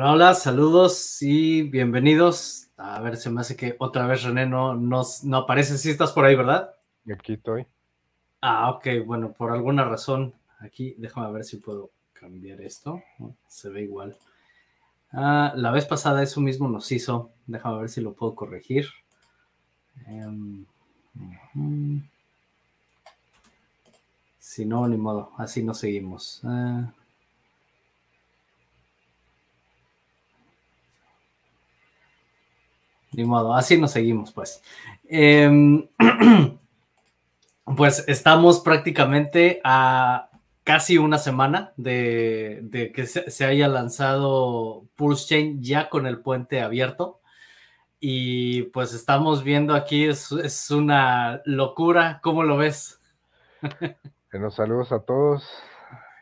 Hola, hola, saludos y bienvenidos. A ver, se me hace que otra vez René no, no, no aparece. Sí estás por ahí, ¿verdad? Aquí estoy. Ah, ok, bueno, por alguna razón aquí, déjame ver si puedo cambiar esto. Se ve igual. Ah, la vez pasada eso mismo nos hizo. Déjame ver si lo puedo corregir. Em, si no, ni modo, así no seguimos. Ah. Ni modo, así nos seguimos, pues. Em, pues estamos prácticamente a casi una semana de, que se, haya lanzado Pulse Chain ya con el puente abierto. Y pues estamos viendo aquí, es, una locura. ¿Cómo lo ves? Bueno, saludos a todos.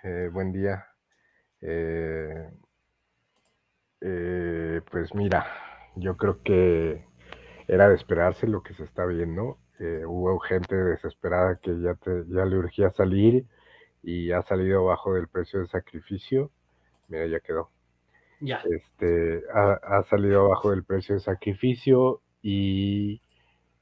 Eh, buen día. Eh, eh, pues mira, yo creo que era de esperarse lo que se está viendo. Eh, hubo gente desesperada que ya, ya le urgía salir y ha salido abajo del precio de sacrificio. Mira, ya quedó. Ya. Este, ha, salido abajo del precio de sacrificio y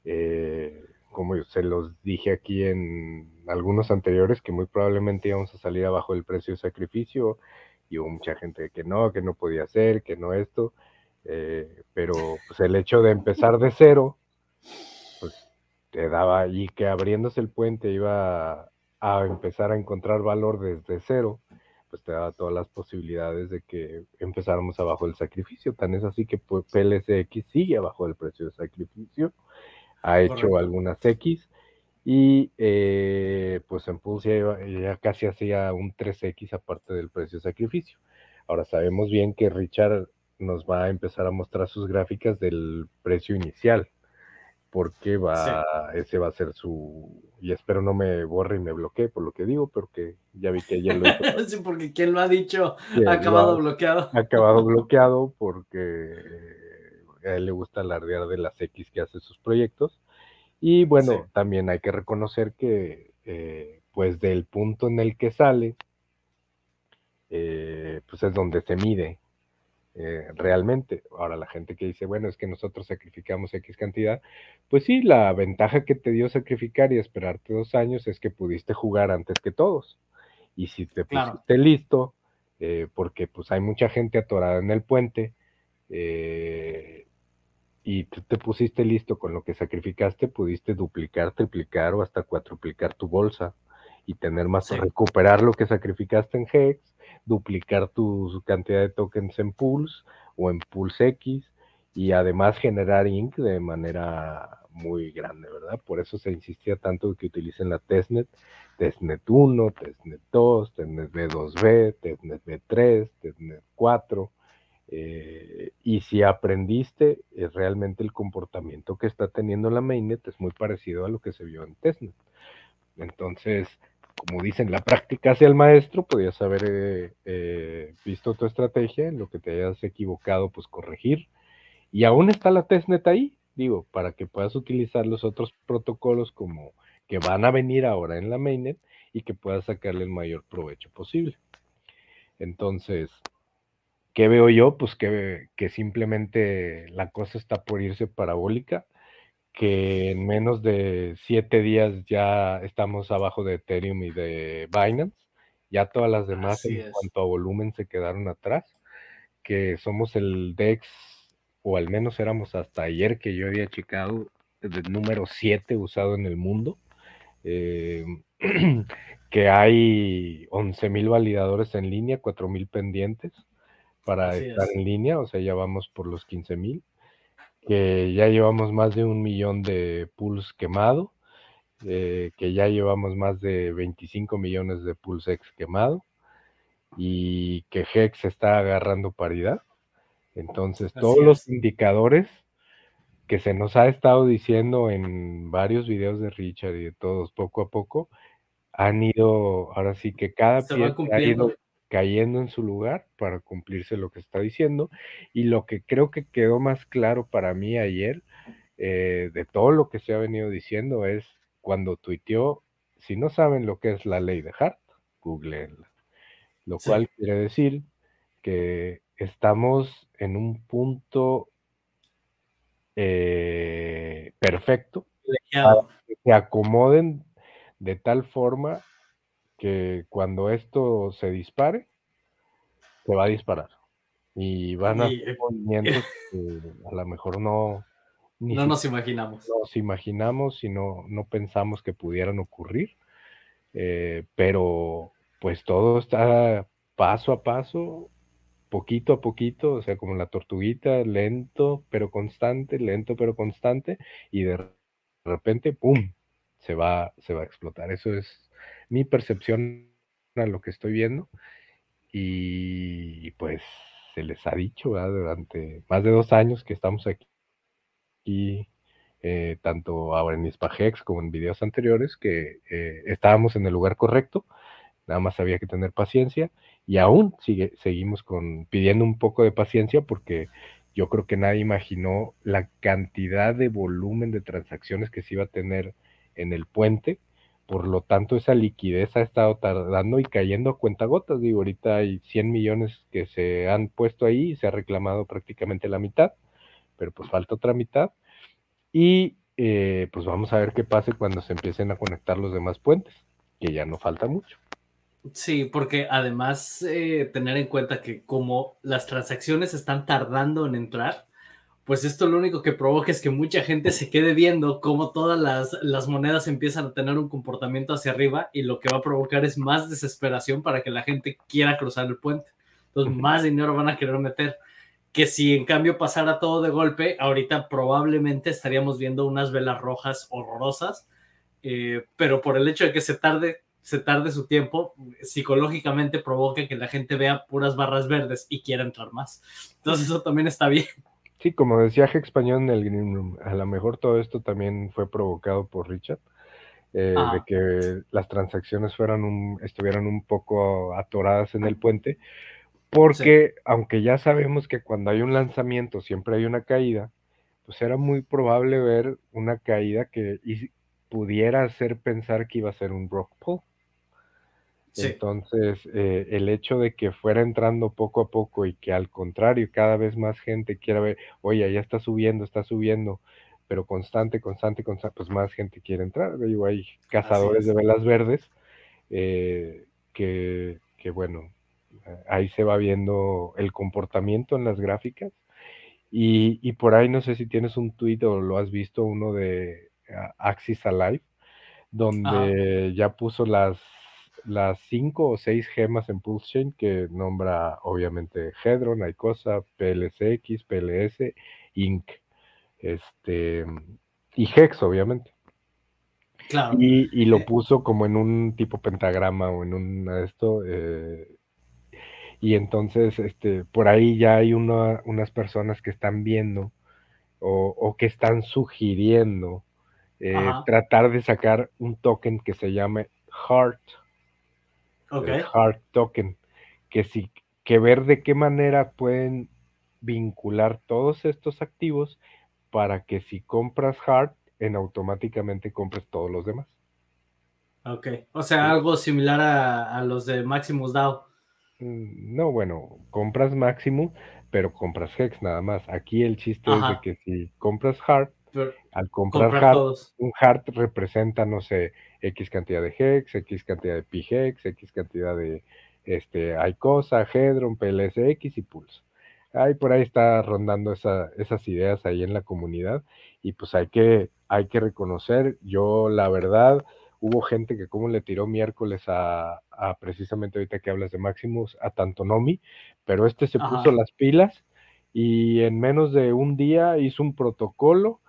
eh, como se los dije aquí en algunos anteriores, que muy probablemente íbamos a salir abajo del precio de sacrificio y hubo mucha gente que no, que no podía ser, que no esto. Eh, pero pues el hecho de empezar de cero, pues te daba, y que abriéndose el puente iba a, empezar a encontrar valor desde cero, pues te daba todas las posibilidades de que empezáramos abajo del sacrificio. Tan es así que pues, PLSX sigue abajo del precio de sacrificio, ha hecho algunas X y eh, pues en Pulse ya, casi hacía un 3X aparte del precio de sacrificio. Ahora sabemos bien que Richard nos va a empezar a mostrar sus gráficas del precio inicial, porque va, ese va a ser su, y espero no me borre y me bloquee por lo que digo, porque ya vi que ayer lo hizo. sí, porque quien lo ha dicho ha acabado bloqueado. Ha acabado bloqueado porque a él le gusta alardear de las X que hace sus proyectos. Y bueno, también hay que reconocer que, eh, pues del punto en el que sale, eh, pues es donde se mide eh, realmente. Ahora, la gente que dice, bueno, es que nosotros sacrificamos X cantidad, pues sí, la ventaja que te dio sacrificar y esperarte dos años es que pudiste jugar antes que todos. Y si te pusiste listo, eh, porque pues hay mucha gente atorada en el puente, eh, y tú te pusiste listo con lo que sacrificaste, pudiste duplicar, triplicar o hasta cuatriplicar tu bolsa y tener más, recuperar lo que sacrificaste en Hex duplicar tu cantidad de tokens en Pulse o en Pulse X y además generar INC de manera muy grande, ¿verdad? Por eso se insistía tanto que utilicen la testnet, testnet 1, testnet 2, testnet B2B, testnet B3, testnet 4. Eh, y si aprendiste es realmente el comportamiento que está teniendo la mainnet es muy parecido a lo que se vio en testnet. Entonces, como dicen, la práctica hacia el maestro, podías haber eh, eh, visto tu estrategia, en lo que te hayas equivocado, pues corregir. Y aún está la testnet ahí, digo, para que puedas utilizar los otros protocolos como que van a venir ahora en la mainnet y que puedas sacarle el mayor provecho posible. Entonces, ¿qué veo yo? Pues que, que simplemente la cosa está por irse parabólica que en menos de siete días ya estamos abajo de Ethereum y de Binance. Ya todas las demás en cuanto a volumen se quedaron atrás, que somos el DEX, o al menos éramos hasta ayer que yo había checado, el número 7 usado en el mundo. Eh, que hay 11.000 validadores en línea, 4.000 pendientes para estar en línea, o sea, ya vamos por los 15.000 que ya llevamos más de un millón de pools quemado, eh, que ya llevamos más de 25 millones de pools ex quemado y que Hex está agarrando paridad. Entonces, todos los indicadores que se nos ha estado diciendo en varios videos de Richard y de todos poco a poco han ido, ahora sí que cada pie ha ido cayendo en su lugar para cumplirse lo que está diciendo. Y lo que creo que quedó más claro para mí ayer, eh, de todo lo que se ha venido diciendo, es cuando tuiteó, si no saben lo que es la ley de Hart, googleenla. Lo cual quiere decir que estamos en un punto eh, perfecto para que se acomoden de tal forma que cuando esto se dispare, se va a disparar. Y van a ser movimientos que a lo mejor no... no nos imaginamos. Nos imaginamos y no, no pensamos que pudieran ocurrir. Eh, pero pues todo está paso a paso, poquito a poquito, o sea, como la tortuguita, lento pero constante, lento pero constante, y de repente, ¡pum!, se va, se va a explotar. Eso es mi percepción a lo que estoy viendo. Y pues se les ha dicho durante más de dos años que estamos aquí, y eh, tanto ahora en Ispajex como en videos anteriores, que eh, estábamos en el lugar correcto, nada más había que tener paciencia y aún sigue, seguimos con, pidiendo un poco de paciencia porque yo creo que nadie imaginó la cantidad de volumen de transacciones que se iba a tener en el puente. Por lo tanto, esa liquidez ha estado tardando y cayendo a cuentagotas. Digo, ahorita hay 100 millones que se han puesto ahí y se ha reclamado prácticamente la mitad, pero pues falta otra mitad. Y eh, pues vamos a ver qué pase cuando se empiecen a conectar los demás puentes, que ya no falta mucho. Sí, porque además eh, tener en cuenta que como las transacciones están tardando en entrar, pues esto lo único que provoca es que mucha gente se quede viendo cómo todas las, las, monedas empiezan a tener un comportamiento hacia arriba y lo que va a provocar es más desesperación para que la gente quiera cruzar el puente. Entonces, más dinero van a querer meter. Que si en cambio pasara todo de golpe, ahorita probablemente estaríamos viendo unas velas rojas horrorosas, eh, pero por el hecho de que se tarde se tarde su tiempo, psicológicamente provoca que la gente vea puras barras verdes y quiera entrar más. Entonces eso también está bien. Sí, como decía G Español en el Green Room, a lo mejor todo esto también fue provocado por Richard, eh, de que las transacciones fueran un, estuvieran un poco atoradas en el puente, porque aunque ya sabemos que cuando hay un lanzamiento siempre hay una caída, pues era muy probable ver una caída que pudiera hacer pensar que iba a ser un rock pull. Entonces, eh, el hecho de que fuera entrando poco a poco y que al contrario, cada vez más gente quiera ver, oye, ya está subiendo, está subiendo, pero constante, constante, constante, pues más gente quiere entrar. Digo, hay cazadores de velas verdes eh, que, que, bueno, ahí se va viendo el comportamiento en las gráficas. Y, y por ahí no sé si tienes un tuit o lo has visto, uno de ah, Axis Alive, donde ya puso las las cinco o seis gemas en Pulse Chain que nombra obviamente Hedron, Icosa, PLSX, PLS, Inc. Este, y Hex, obviamente. Claro. Y, lo eh. puso como en un tipo pentagrama o en un esto. Eh, y entonces, este, por ahí ya hay unas personas que están viendo o, que están sugiriendo eh, tratar de sacar un token que se llame Heart okay. hard token, que si que ver de qué manera pueden vincular todos estos activos para que si compras hard, en automáticamente compres todos los demás. Ok, o sea, algo similar a, los de Maximus DAO. Mm, no, bueno, compras Maximus, pero compras Hex nada más. Aquí el chiste es de que si compras hard, al comprar hard, un hard representa, no sé, X cantidad de Hex, X cantidad de PHEX, X cantidad de este, ICOSA, Hedron, PLSX y Pulse. Ahí por ahí está rondando esas ideas ahí en la comunidad y pues hay que, hay que reconocer, yo la verdad, hubo gente que como le tiró miércoles a, precisamente ahorita que hablas de Maximus, a Tantonomi, pero este se puso las pilas y en menos de un día hizo un protocolo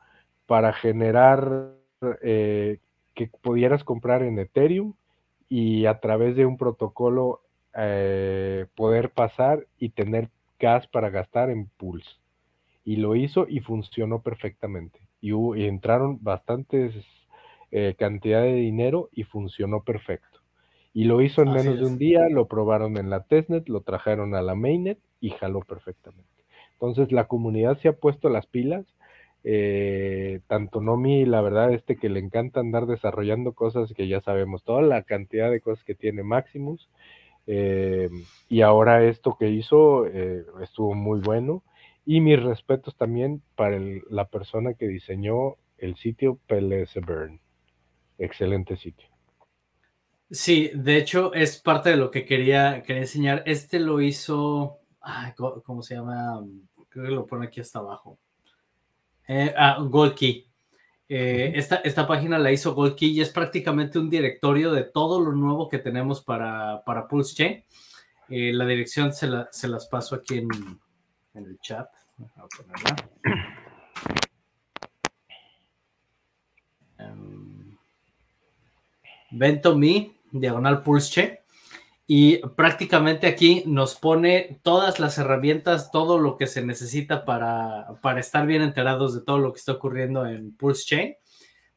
para generar eh, que pudieras comprar en Ethereum y a través de un protocolo eh, poder pasar y tener gas para gastar en Pulse. Y lo hizo y funcionó perfectamente. Y, entraron bastantes eh, cantidad de dinero y funcionó perfecto. Y lo hizo en menos de un día, lo probaron en la testnet, lo trajeron a la mainnet y jaló perfectamente. Entonces la comunidad se ha puesto las pilas eh, tanto Nomi, la verdad, este que le encanta andar desarrollando cosas que ya sabemos, toda la cantidad de cosas que tiene Maximus, Eh, y ahora esto que hizo eh, estuvo muy bueno. Y mis respetos también para la persona que diseñó el sitio PLS Burn. Excelente sitio. Sí, de hecho es parte de lo que quería, quería enseñar. Este lo hizo, ¿cómo se llama? Creo que lo pone aquí hasta abajo. Eh, ah, Gold Key. Eh, esta, esta, página la hizo Gold Key y es prácticamente un directorio de todo lo nuevo que tenemos para, para Pulse Chain. Eh, la dirección se, las paso aquí en, el chat. Voy Um, diagonal Pulse Chain. Y prácticamente aquí nos pone todas las herramientas, todo lo que se necesita para, para estar bien enterados de todo lo que está ocurriendo en Pulse Chain.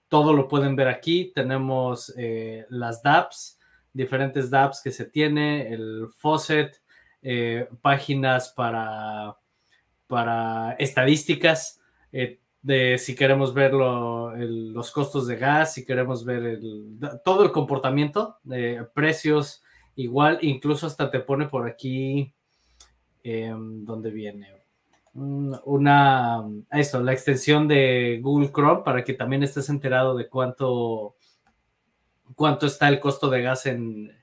Todo lo pueden ver aquí. Tenemos eh, las dApps, diferentes dApps que se tiene, el faucet, eh, páginas para, para estadísticas, eh, de si queremos ver los costos de gas, si queremos ver todo el comportamiento, precios, igual, incluso hasta te pone por aquí, eh, ¿dónde viene? Una, eso, la extensión de Google Chrome para que también estés enterado de cuánto cuánto está el costo de gas en,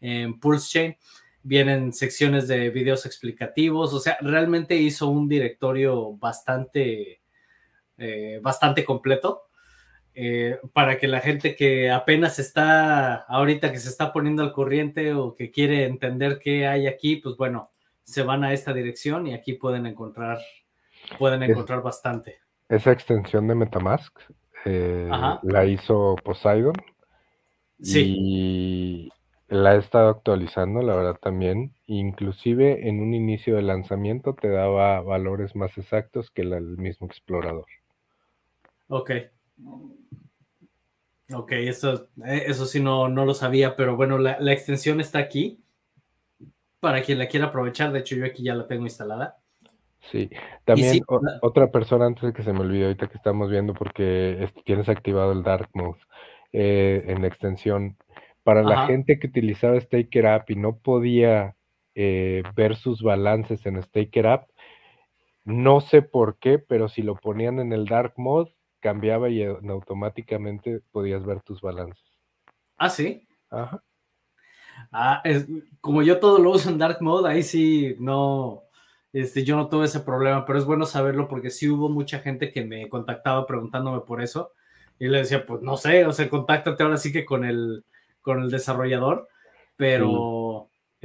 en Pulse Chain. Vienen secciones de videos explicativos, o sea, realmente hizo un directorio bastante, eh, bastante completo. Eh, para que la gente que apenas está, ahorita que se está poniendo al corriente o que quiere entender qué hay aquí, pues bueno, se van a esta dirección y aquí pueden encontrar, pueden encontrar bastante. Esa extensión de Metamask eh, la hizo Poseidon, y la he estado actualizando, la verdad también. Inclusive en un inicio de lanzamiento te daba valores más exactos que el mismo explorador. Ok. Ok, eso, eh, eso sí no, no lo sabía, pero bueno, la, extensión está aquí para quien la quiera aprovechar. De hecho, yo aquí ya la tengo instalada. Sí, también otra persona antes de que se me olvide ahorita que estamos viendo porque tienes activado el Dark Mode. Eh, en la extensión. Para la gente que utilizaba Staker App y no podía eh, ver sus balances en Staker App, no sé por qué, pero si lo ponían en el Dark Mode, cambiaba y automáticamente podías ver tus balances. Ah, sí. Ajá. Ah, es, como yo todo lo uso en Dark Mode, ahí sí no, este, yo no tuve ese problema, pero es bueno saberlo porque sí hubo mucha gente que me contactaba preguntándome por eso y le decía, pues no sé, o sea, contáctate ahora sí que con el, con el desarrollador, pero...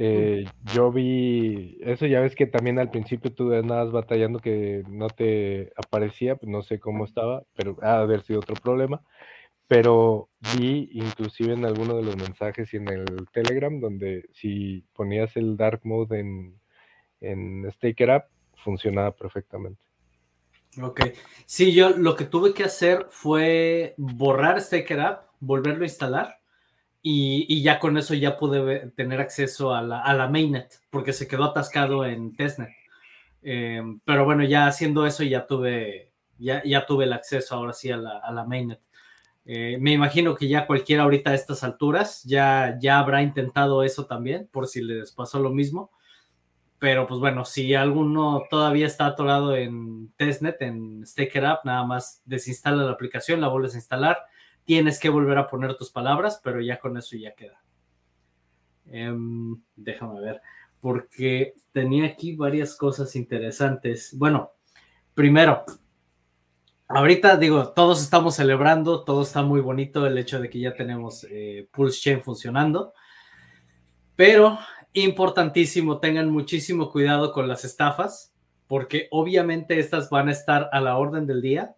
Eh, yo vi, eso ya ves que también al principio tú andabas batallando que no te aparecía, pues no sé cómo estaba, pero ha de haber sido otro problema. Pero vi inclusive en alguno de los mensajes y en el Telegram, donde si ponías el dark mode en, en Staker App, funcionaba perfectamente. Ok. Sí, yo lo que tuve que hacer fue borrar Staker App, volverlo a instalar y, ya con eso ya pude tener acceso a la, mainnet porque se quedó atascado en testnet. Em, pero bueno, ya haciendo eso ya tuve, ya, ya tuve el acceso ahora sí a la, mainnet. Eh, me imagino que ya cualquiera ahorita a estas alturas ya, ya habrá intentado eso también, por si les pasó lo mismo. Pero pues bueno, si alguno todavía está atorado en testnet, en Staker App, nada más desinstala la aplicación, la vuelves a instalar. Tienes que volver a poner tus palabras, pero ya con eso ya queda. Em, déjame ver, porque tenía aquí varias cosas interesantes. Bueno, primero, ahorita digo, todos estamos celebrando, todo está muy bonito el hecho de que ya tenemos eh, Pulse Chain funcionando, pero importantísimo, tengan muchísimo cuidado con las estafas, porque obviamente estas van a estar a la orden del día,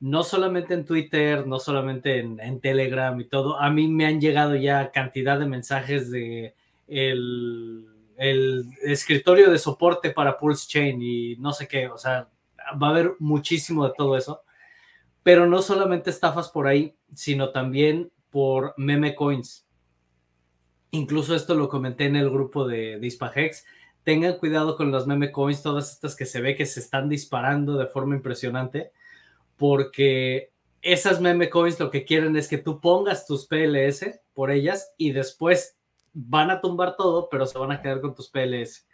no solamente en Twitter, no solamente en, Telegram y todo. A mí me han llegado ya cantidad de mensajes de el, escritorio de soporte para Pulse Chain y no sé qué, o sea, va a haber muchísimo de todo eso. Pero no solamente estafas por ahí, sino también por meme coins. Incluso esto lo comenté en el grupo de, Dispagex. Tengan cuidado con los meme coins, todas estas que se ve que se están disparando de forma impresionante, porque esas meme coins lo que quieren es que tú pongas tus PLS por ellas y después van a tumbar todo, pero se van a quedar con tus PLS.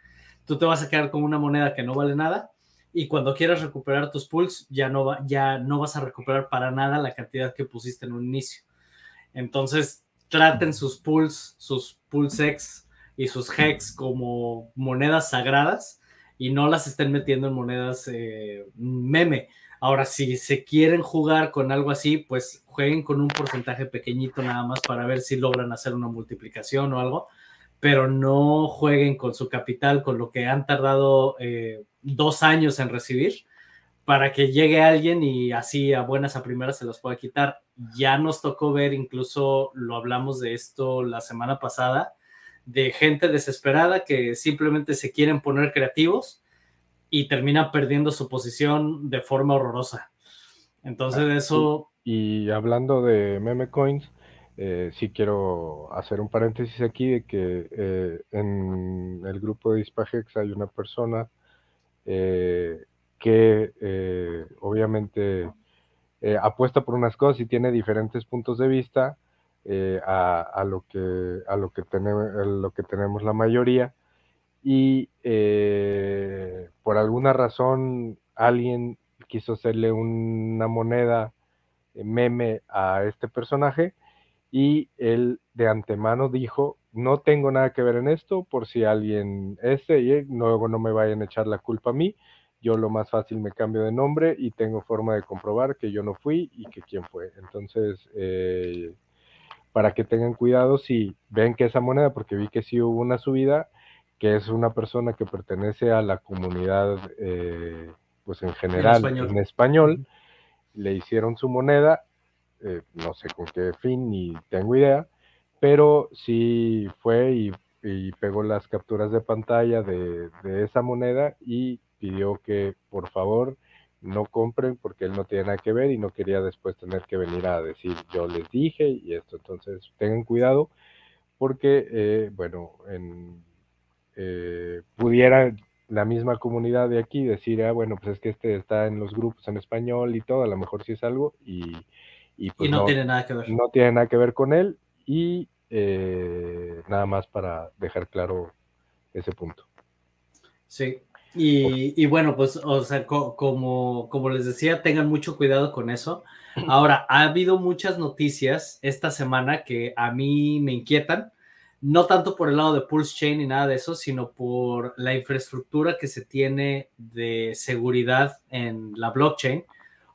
Tú te vas a quedar con una moneda que no vale nada y cuando quieras recuperar tus pools ya no, va, ya no vas a recuperar para nada la cantidad que pusiste en un inicio. Entonces, traten sus pools, sus pulsex y sus hex como monedas sagradas y no las estén metiendo en monedas eh, meme. Ahora, si se quieren jugar con algo así, pues jueguen con un porcentaje pequeñito nada más para ver si logran hacer una multiplicación o algo, pero no jueguen con su capital, con lo que han tardado eh, dos años en recibir, para que llegue alguien y así a buenas a primeras se los pueda quitar. Ya nos tocó ver, incluso lo hablamos de esto la semana pasada, de gente desesperada que simplemente se quieren poner creativos y termina perdiendo su posición de forma horrorosa. Entonces ah, eso... Y, hablando de meme coins, eh, sí quiero hacer un paréntesis aquí de que eh, en el grupo de Hispagex hay una persona eh, que obviamente apuesta por unas cosas y tiene diferentes puntos de vista a, lo que, a, lo, que tenemos, a lo que tenemos la mayoría y eh, por alguna razón alguien quiso hacerle una moneda eh, meme a este personaje y él de antemano dijo, no tengo nada que ver en esto, por si alguien este y luego no me vayan a echar la culpa a mí, yo lo más fácil me cambio de nombre y tengo forma de comprobar que yo no fui y que quién fue. Entonces, eh, para que tengan cuidado si ven que esa moneda, porque vi que sí hubo una subida, que es una persona que pertenece a la comunidad, eh, pues en general, en español, le hicieron su moneda, eh, no sé con qué fin ni tengo idea, pero sí fue y, pegó las capturas de pantalla de, esa moneda y pidió que por favor no compren porque él no tiene nada que ver y no quería después tener que venir a decir yo les dije y esto. Entonces tengan cuidado porque, eh, bueno, en eh, pudiera la misma comunidad de aquí decir, ah, bueno, pues es que este está en los grupos en español y todo, a lo mejor sí es algo, y, y, pues no, tiene nada que ver. No tiene nada que ver con él, y eh, nada más para dejar claro ese punto. Sí, y, bueno, pues, o sea, como, como les decía, tengan mucho cuidado con eso. Ahora, ha habido muchas noticias esta semana que a mí me inquietan no tanto por el lado de Pulse Chain ni nada de eso, sino por la infraestructura que se tiene de seguridad en la blockchain,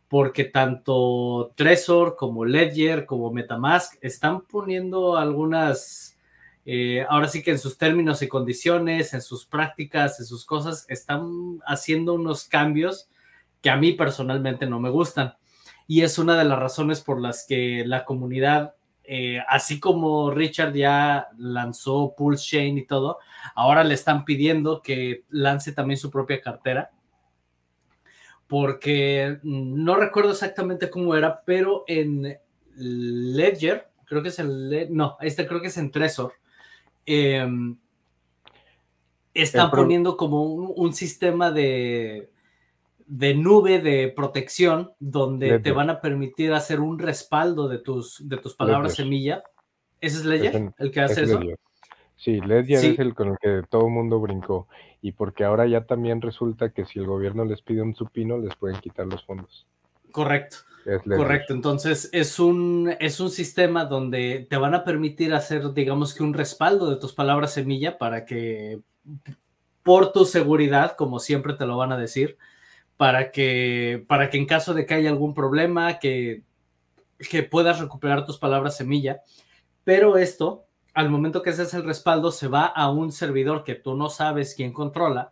porque tanto Trezor como Ledger como Metamask están poniendo algunas, eh, ahora sí que en sus términos y condiciones, en sus prácticas, en sus cosas, están haciendo unos cambios que a mí personalmente no me gustan. Y es una de las razones por las que la comunidad eh, así como Richard ya lanzó Pulse Chain y todo, ahora le están pidiendo que lance también su propia cartera. Porque no recuerdo exactamente cómo era, pero en Ledger, creo que es en, no, este creo que es en Trezor, em, están poniendo como un sistema de, de nube de protección donde te van a permitir hacer un respaldo de tus, de tus palabras semilla. ¿Ese es Ledger el que hace eso? Sí, Ledger es el con el que todo el mundo brincó. Y porque ahora ya también resulta que si el gobierno les pide un supino, les pueden quitar los fondos. Correcto. Correcto. Entonces es un, es un sistema donde te van a permitir hacer, digamos que un respaldo de tus palabras semilla para que por tu seguridad, como siempre te lo van a decir, para que, para que en caso de que haya algún problema, que, que puedas recuperar tus palabras semilla. Pero esto, al momento que haces el respaldo, se va a un servidor que tú no sabes quién controla.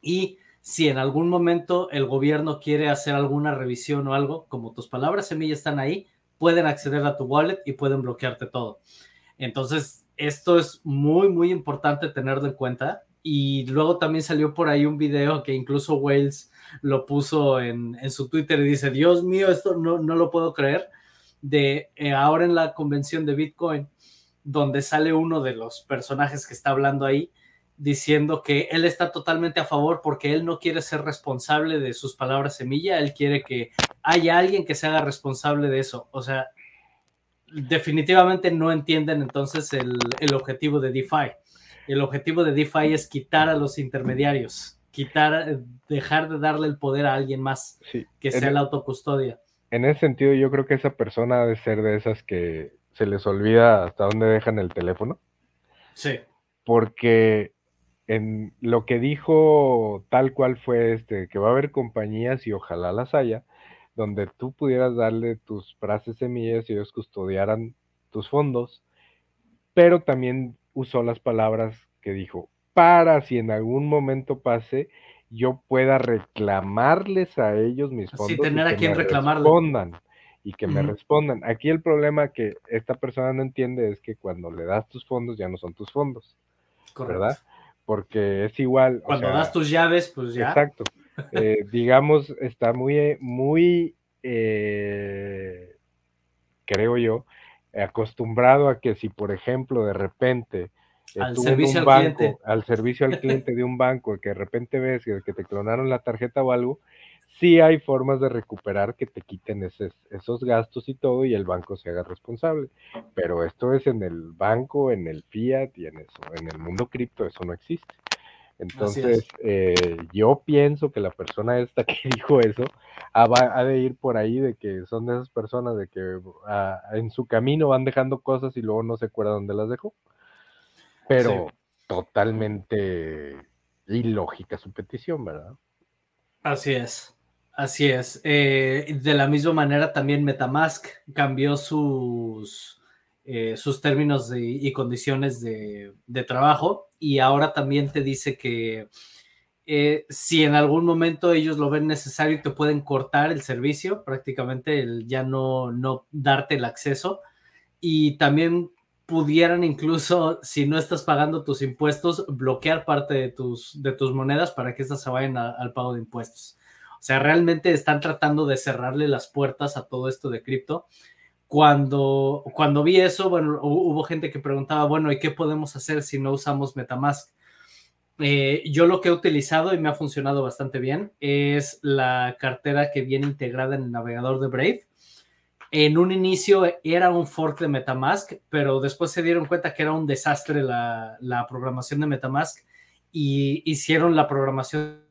Y si en algún momento el gobierno quiere hacer alguna revisión o algo, como tus palabras semilla están ahí, pueden acceder a tu wallet y pueden bloquearte todo. Entonces, esto es muy, muy importante tenerlo en cuenta y luego también salió por ahí un video que incluso Wales lo puso en, su Twitter y dice, Dios mío, esto no, no lo puedo creer, de eh, ahora en la convención de Bitcoin, donde sale uno de los personajes que está hablando ahí, diciendo que él está totalmente a favor porque él no quiere ser responsable de sus palabras semilla, él quiere que haya alguien que se haga responsable de eso. O sea, definitivamente no entienden entonces el, el, objetivo de DeFi. El objetivo de DeFi es quitar a los intermediarios, quitar, dejar de darle el poder a alguien más, que sea la autocustodia. En ese sentido, yo creo que esa persona debe ser de esas que se les olvida hasta dónde dejan el teléfono. Sí. Porque en lo que dijo tal cual fue este, que va a haber compañías y ojalá las haya, donde tú pudieras darle tus frases semillas y ellos custodiaran tus fondos, pero también usó las palabras que dijo, para si en algún momento pase, yo pueda reclamarles a ellos mis fondos. Sí, tener a quien. Respondan, y que me respondan. Aquí el problema que esta persona no entiende es que cuando le das tus fondos ya no son tus fondos. ¿Verdad? Porque es igual. Cuando das tus llaves, pues ya. Exacto. Eh, digamos, está muy, muy, eh, creo yo, acostumbrado a que si, por ejemplo, de repente al servicio al cliente. al servicio al cliente de un banco, que de repente ves que, que te clonaron la tarjeta o algo, sí hay formas de recuperar que te quiten esos gastos y todo y el banco se haga responsable. Pero esto es en el banco, en el fiat y en eso, en el mundo cripto eso no existe. Entonces, eh, yo pienso que la persona esta que dijo eso ha, de ir por ahí de que son de esas personas de que ah, en su camino van dejando cosas y luego no se acuerda dónde las dejó. Pero totalmente ilógica su petición, ¿verdad? Así es. Así es. Eh, de la misma manera, también Metamask cambió sus, eh, sus términos y condiciones de, trabajo y ahora también te dice que eh, si en algún momento ellos lo ven necesario, te pueden cortar el servicio, prácticamente ya no, no darte el acceso y también pudieran incluso, si no estás pagando tus impuestos, bloquear parte de tus, de tus monedas para que estas se vayan al pago de impuestos. O sea, realmente están tratando de cerrarle las puertas a todo esto de cripto. Cuando, cuando vi eso, bueno, hubo gente que preguntaba, bueno, ¿y qué podemos hacer si no usamos Metamask? Eh, yo lo que he utilizado y me ha funcionado bastante bien es la cartera que viene integrada en el navegador de Brave. En un inicio era un fork de Metamask, pero después se dieron cuenta que era un desastre la, la programación de Metamask y hicieron la programación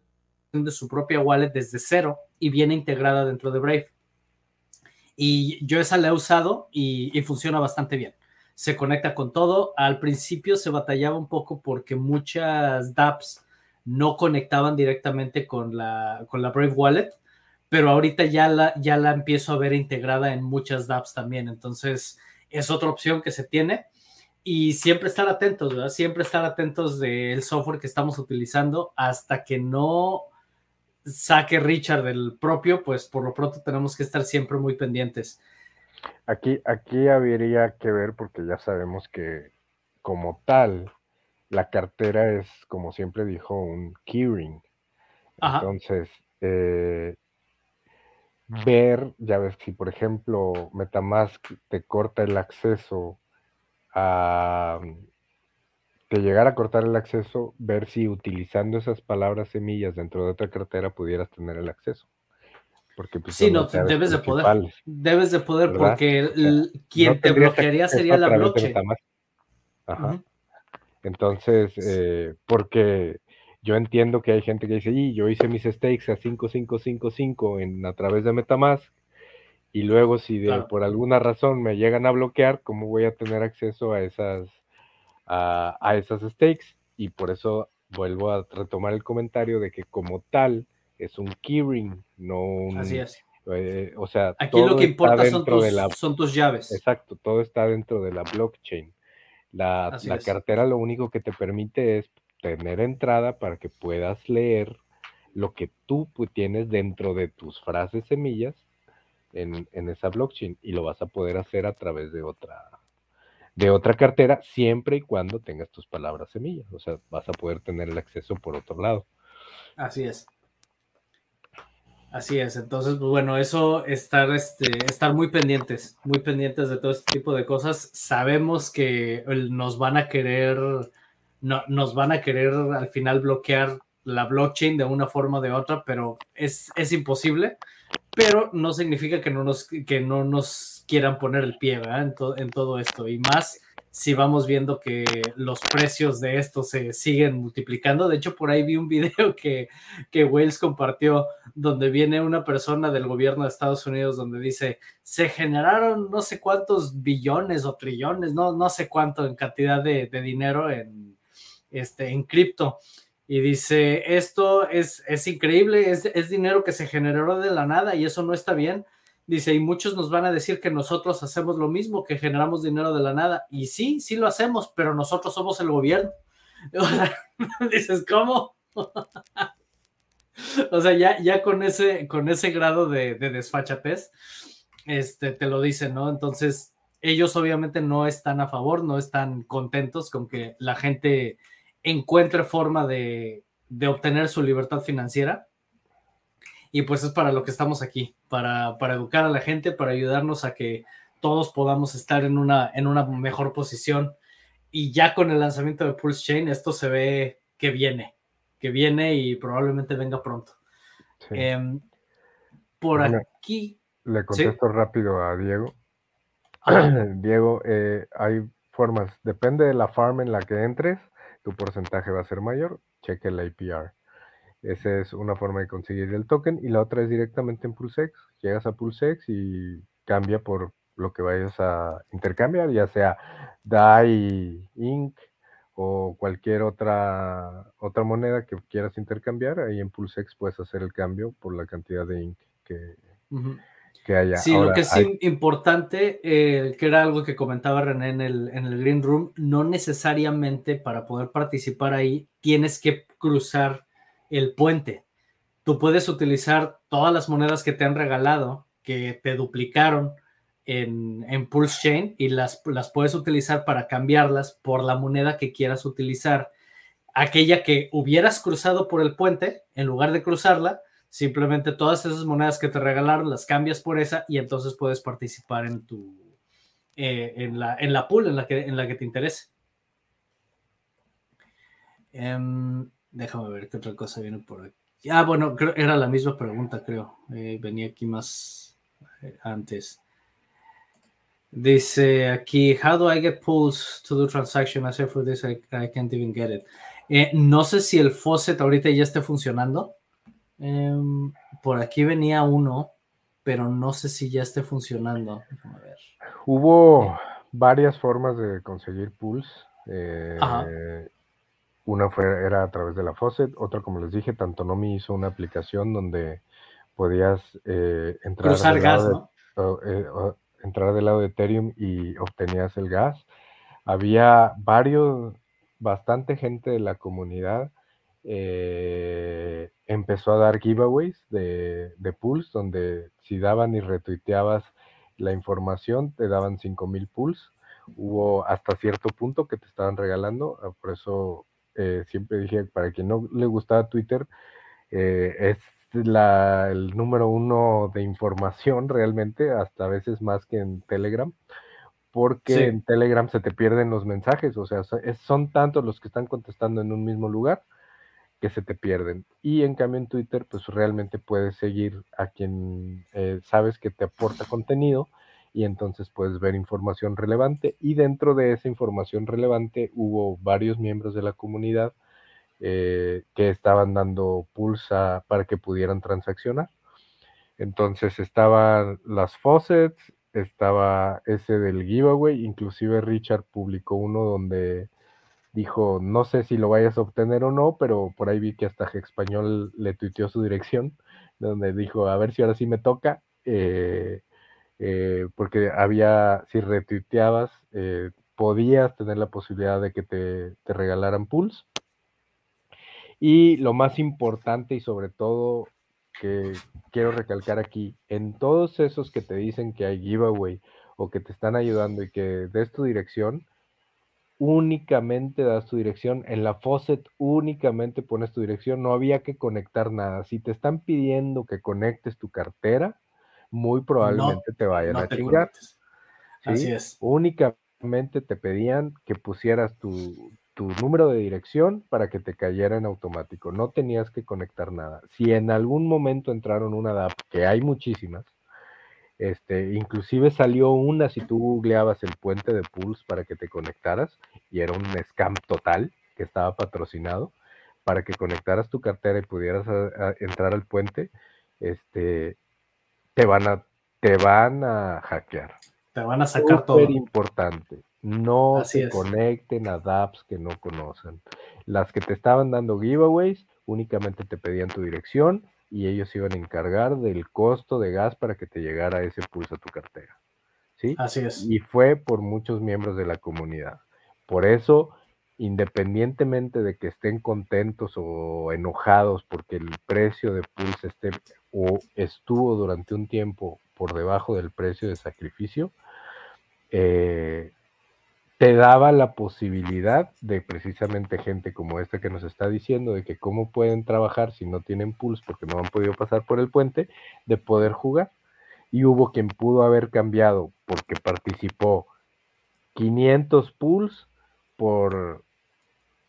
de su propia wallet desde cero y viene integrada dentro de Brave. Y yo esa la he usado y, funciona bastante bien. Se conecta con todo. Al principio se batallaba un poco porque muchas dApps no conectaban directamente con la, con la Brave Wallet, pero ahorita ya la, ya la empiezo a ver integrada en muchas dApps también. Entonces es otra opción que se tiene y siempre estar atentos, ¿verdad? Siempre estar atentos del software que estamos utilizando hasta que no saque Richard del propio, pues por lo pronto tenemos que estar siempre muy pendientes. Aquí, aquí habría que ver, porque ya sabemos que como tal, la cartera es, como siempre dijo, un keyring. Entonces, eh, ver, ya ves, si por ejemplo Metamask te corta el acceso a que llegara a cortar el acceso, ver si utilizando esas palabras semillas dentro de otra cartera pudieras tener el acceso. Porque pues, sí, no, debes de poder. Debes de poder porque quien te bloquearía sería la blockchain. Ajá. Entonces, eh, porque yo entiendo que hay gente que dice, y yo hice mis stakes a 5555 en, a través de Metamask, y luego si por alguna razón me llegan a bloquear, ¿cómo voy a tener acceso a esas a, esas stakes y por eso vuelvo a retomar el comentario de que como tal es un keyring, no un... Así es. Eh, o sea, aquí lo que importa son tus, son tus, llaves. Exacto, todo está dentro de la blockchain. La, la cartera lo único que te permite es tener entrada para que puedas leer lo que tú tienes dentro de tus frases semillas en, en, esa blockchain y lo vas a poder hacer a través de otra, de otra cartera siempre y cuando tengas tus palabras semillas. O sea, vas a poder tener el acceso por otro lado. Así es. Así es. Entonces, pues bueno, eso, estar, este, estar muy pendientes, muy pendientes de todo este tipo de cosas. Sabemos que nos van a querer, no, nos van a querer al final bloquear la blockchain de una forma o de otra, pero es, es imposible pero no significa que no nos, que no nos quieran poner el pie en, en todo esto. Y más si vamos viendo que los precios de esto se siguen multiplicando. De hecho, por ahí vi un video que, que Wales compartió donde viene una persona del gobierno de Estados Unidos donde dice, se generaron no sé cuántos billones o trillones, no, no sé cuánto en cantidad de, dinero en, este, en cripto. Y dice, esto es, es increíble, es, es dinero que se generó de la nada y eso no está bien Dice, y muchos nos van a decir que nosotros hacemos lo mismo, que generamos dinero de la nada. Y sí, sí lo hacemos, pero nosotros somos el gobierno. Dices, ¿cómo? o sea, ya, ya con, ese, con ese grado de, de desfachatez, este, te lo dicen, ¿no? Entonces, ellos obviamente no están a favor, no están contentos con que la gente encuentre forma de, de obtener su libertad financiera y pues es para lo que estamos aquí, para, para educar a la gente, para ayudarnos a que todos podamos estar en una, en una mejor posición. Y ya con el lanzamiento de Pulse Chain, esto se ve que viene, que viene y probablemente venga pronto. Em, por aquí. Le contesto rápido a Diego. Diego, eh, hay formas, depende de la farm en la que entres, tu porcentaje va a ser mayor. Cheque el APR. Esa es una forma de conseguir el token. Y la otra es directamente en PulseX. Llegas a PulseX y cambia por lo que vayas a intercambiar, ya sea DAI, Inc. o cualquier otra, otra moneda que quieras intercambiar. Ahí en PulseX puedes hacer el cambio por la cantidad de Inc. que, que haya. Sí, lo que es importante, eh, que era algo que comentaba René en el, en el Green Room, no necesariamente para poder participar ahí tienes que cruzar el puente. Tú puedes utilizar todas las monedas que te han regalado, que te duplicaron en, en Pulse Chain y las, las puedes utilizar para cambiarlas por la moneda que quieras utilizar. Aquella que hubieras cruzado por el puente, en lugar de cruzarla, simplemente todas esas monedas que te regalaron las cambias por esa y entonces puedes participar en tu eh, en, la, en la pool en la que, en la que te interese. Em, Déjame ver qué otra cosa viene por aquí. Ah, bueno, era la misma pregunta, creo. Eh, venía aquí más eh, antes. Dice aquí, how do I get pools to do transaction? I for this, I, can't even get it. No sé si el faucet ahorita ya esté funcionando. Em, por aquí venía uno, pero no sé si ya esté funcionando. Déjame ver. Hubo varias formas de conseguir pools. Ajá. Una fue, era a través de la Faucet, otra, como les dije, Tantonomi hizo una aplicación donde podías eh, entrar, lado de, eh, entrar del lado de Ethereum y obtenías el gas. Había varios, bastante gente de la comunidad eh, empezó a dar giveaways de, de pools, donde si daban y retuiteabas la información, te daban 5000 pools. Hubo hasta cierto punto que te estaban regalando, ah, por eso eh, siempre dije, para quien no le gustaba Twitter, eh, es la, el número uno de información realmente, hasta a veces más que en Telegram, porque en Telegram se te pierden los mensajes, o sea, son tantos los que están contestando en un mismo lugar que se te pierden. Y en cambio en Twitter, pues realmente puedes seguir a quien eh, sabes que te aporta contenido y entonces puedes ver información relevante y dentro de esa información relevante hubo varios miembros de la comunidad eh, que estaban dando pulsa para que pudieran transaccionar. Entonces estaban las faucets, estaba ese del giveaway, inclusive Richard publicó uno donde dijo, no sé si lo vayas a obtener o no, pero por ahí vi que hasta Español le tuiteó su dirección, donde dijo, a ver si ahora sí me toca. Eh, eh, porque había, si retuiteabas, eh, podías tener la posibilidad de que te, te, regalaran pools. Y lo más importante y sobre todo que quiero recalcar aquí, en todos esos que te dicen que hay giveaway o que te están ayudando y que des tu dirección, únicamente das tu dirección. En la faucet únicamente pones tu dirección, no había que conectar nada. Si te están pidiendo que conectes tu cartera, muy probablemente te vayan a chingar. Así es. Únicamente te pedían que pusieras tu, tu número de dirección para que te cayera en automático. No tenías que conectar nada. Si en algún momento entraron una DAP, que hay muchísimas, este, inclusive salió una si tú googleabas el puente de Pulse para que te conectaras y era un scam total que estaba patrocinado para que conectaras tu cartera y pudieras entrar al puente, este, te van a, te van a hackear. Te van a sacar todo. Es importante. No se conecten a dApps que no conocen. Las que te estaban dando giveaways únicamente te pedían tu dirección y ellos iban a encargar del costo de gas para que te llegara ese pulso a tu cartera. ¿Sí? Así es. Y fue por muchos miembros de la comunidad. Por eso independientemente de que estén contentos o enojados porque el precio de Pulse esté o estuvo durante un tiempo por debajo del precio de sacrificio, eh, te daba la posibilidad de precisamente gente como esta que nos está diciendo de que cómo pueden trabajar si no tienen Pulse porque no han podido pasar por el puente, de poder jugar. Y hubo quien pudo haber cambiado porque participó 500 Pulse por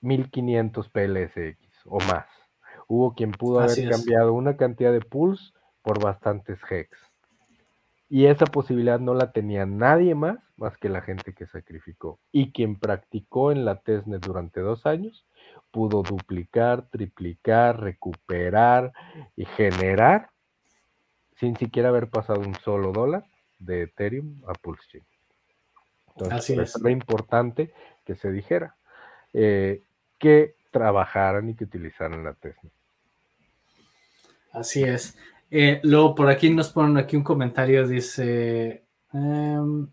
1500 PLSX o más. Hubo quien pudo haber cambiado una cantidad de pools por bastantes hex. Y esa posibilidad no la tenía nadie más más que la gente que sacrificó. Y quien practicó en la testnet durante dos años pudo duplicar, triplicar, recuperar y generar sin siquiera haber pasado un solo dólar de Ethereum a Pulse Entonces, es. lo importante que se dijera. Eh, que trabajaran y que utilizaran la Tesla. Así es. Eh, luego por aquí nos ponen aquí un comentario, dice, em,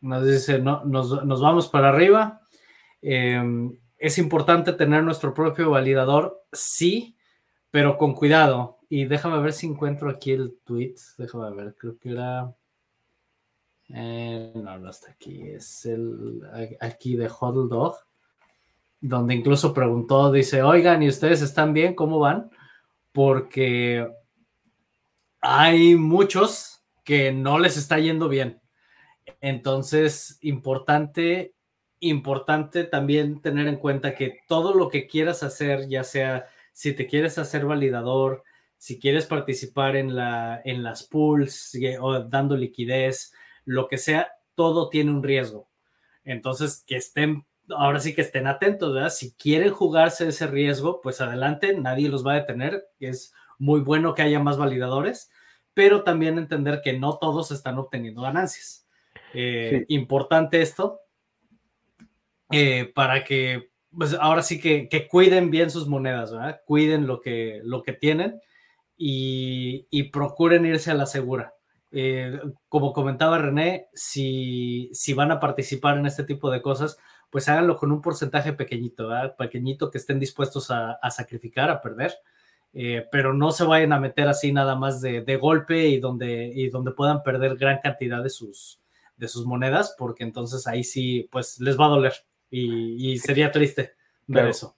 nos dice, no, nos, vamos para arriba. Em, es importante tener nuestro propio validador, sí, pero con cuidado. Y déjame ver si encuentro aquí el tweet. Déjame ver, creo que era... Eh, no, no está aquí. Es el aquí de Huddle Dog donde incluso preguntó, dice, oigan, ¿y ustedes están bien? ¿Cómo van? Porque hay muchos que no les está yendo bien. Entonces, importante, importante también tener en cuenta que todo lo que quieras hacer, ya sea si te quieres hacer validador, si quieres participar en, la, en las pools o dando liquidez, lo que sea, todo tiene un riesgo. Entonces, que estén ahora sí que estén atentos, ¿verdad? Si quieren jugarse ese riesgo, pues adelante, nadie los va a detener. Es muy bueno que haya más validadores, pero también entender que no todos están obteniendo ganancias. Eh, importante esto eh, para que, pues ahora sí que, cuiden bien sus monedas, ¿verdad? Cuiden lo que, lo que tienen y, procuren irse a la segura. Eh, como comentaba René, si, si van a participar en este tipo de cosas, pues háganlo con un porcentaje pequeñito, pequeñito que estén dispuestos a, sacrificar, a perder, eh, pero no se vayan a meter así nada más de, golpe y donde, y donde puedan perder gran cantidad de sus, de sus monedas, porque entonces ahí sí, pues les va a doler y, sería triste ver eso.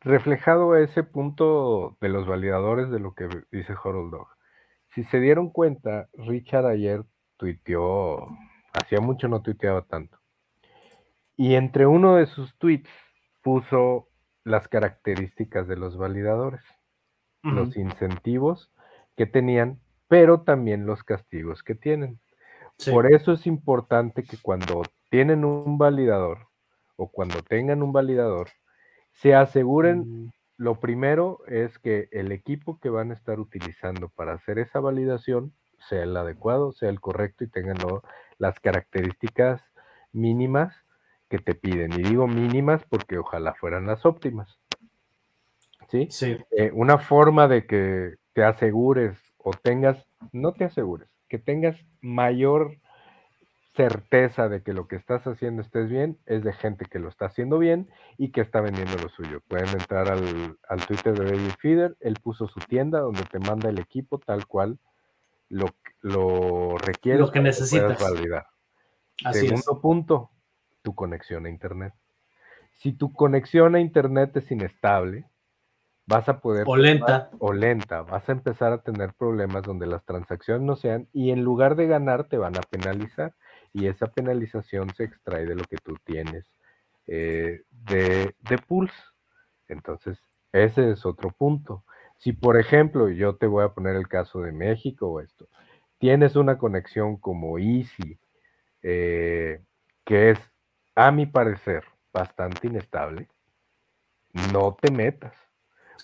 Reflejado a ese punto de los validadores de lo que dice Harold Dog. Si se dieron cuenta, Richard ayer tuiteó, hacía mucho no tuiteaba tanto y entre uno de sus tweets puso las características de los validadores, los incentivos que tenían, pero también los castigos que tienen. Por eso es importante que cuando tienen un validador o cuando tengan un validador, se aseguren, mm. lo primero es que el equipo que van a estar utilizando para hacer esa validación sea el adecuado, sea el correcto y tengan las características mínimas que te piden. Y digo mínimas porque ojalá fueran las óptimas. ¿Sí? sí. Eh, una forma de que te asegures o tengas, no te asegures, que tengas mayor certeza de que lo que estás haciendo estés bien, es de gente que lo está haciendo bien y que está vendiendo lo suyo. Pueden entrar al, al Twitter de Baby Feeder, él puso su tienda donde te manda el equipo tal cual lo, lo requiere. Lo que necesitas. Validar. Segundo punto, tu conexión a Internet. Si tu conexión a Internet es inestable, vas a poder... O lenta. O lenta, vas a empezar a tener problemas donde las transacciones no sean y en lugar de ganar te van a penalizar y esa penalización se extrae de lo que tú tienes eh, de, de Pulse. Entonces, ese es otro punto. Si, por ejemplo, yo te voy a poner el caso de México o esto, tienes una conexión como Easy, eh, que es, a mi parecer, bastante inestable, no te metas.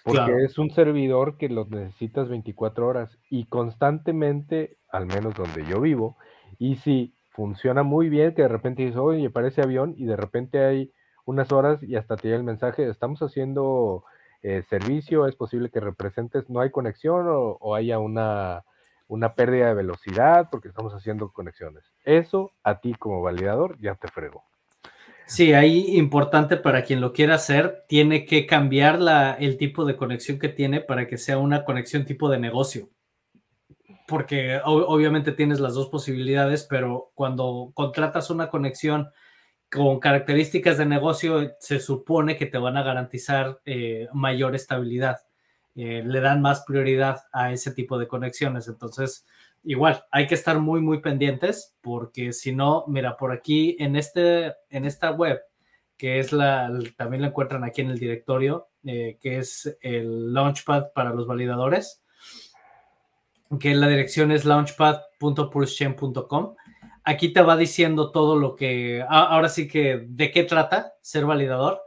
Porque es un servidor que lo necesitas 24 horas y constantemente, al menos donde yo vivo, Easy funciona muy bien, que de repente dices, oye, parece avión, y de repente hay unas horas y hasta te llega el mensaje, estamos haciendo eh, servicio, es posible que representes, no hay conexión o, haya una, una pérdida de velocidad porque estamos haciendo conexiones. Eso a ti como validador ya te fregó. Sí, ahí importante para quien lo quiera hacer, tiene que cambiar la, el tipo de conexión que tiene para que sea una conexión tipo de negocio. Porque obviamente tienes las dos posibilidades, pero cuando contratas una conexión con características de negocio se supone que te van a garantizar eh, mayor estabilidad. Eh, le dan más prioridad a ese tipo de conexiones. Entonces, igual, hay que estar muy, muy pendientes porque si no, mira, por aquí en, este, en esta web, que es la, también la encuentran aquí en el directorio, eh, que es el Launchpad para los validadores, que la dirección es launchpad.pulsechain.com aquí te va diciendo todo lo que, ahora sí que, de qué trata ser validador.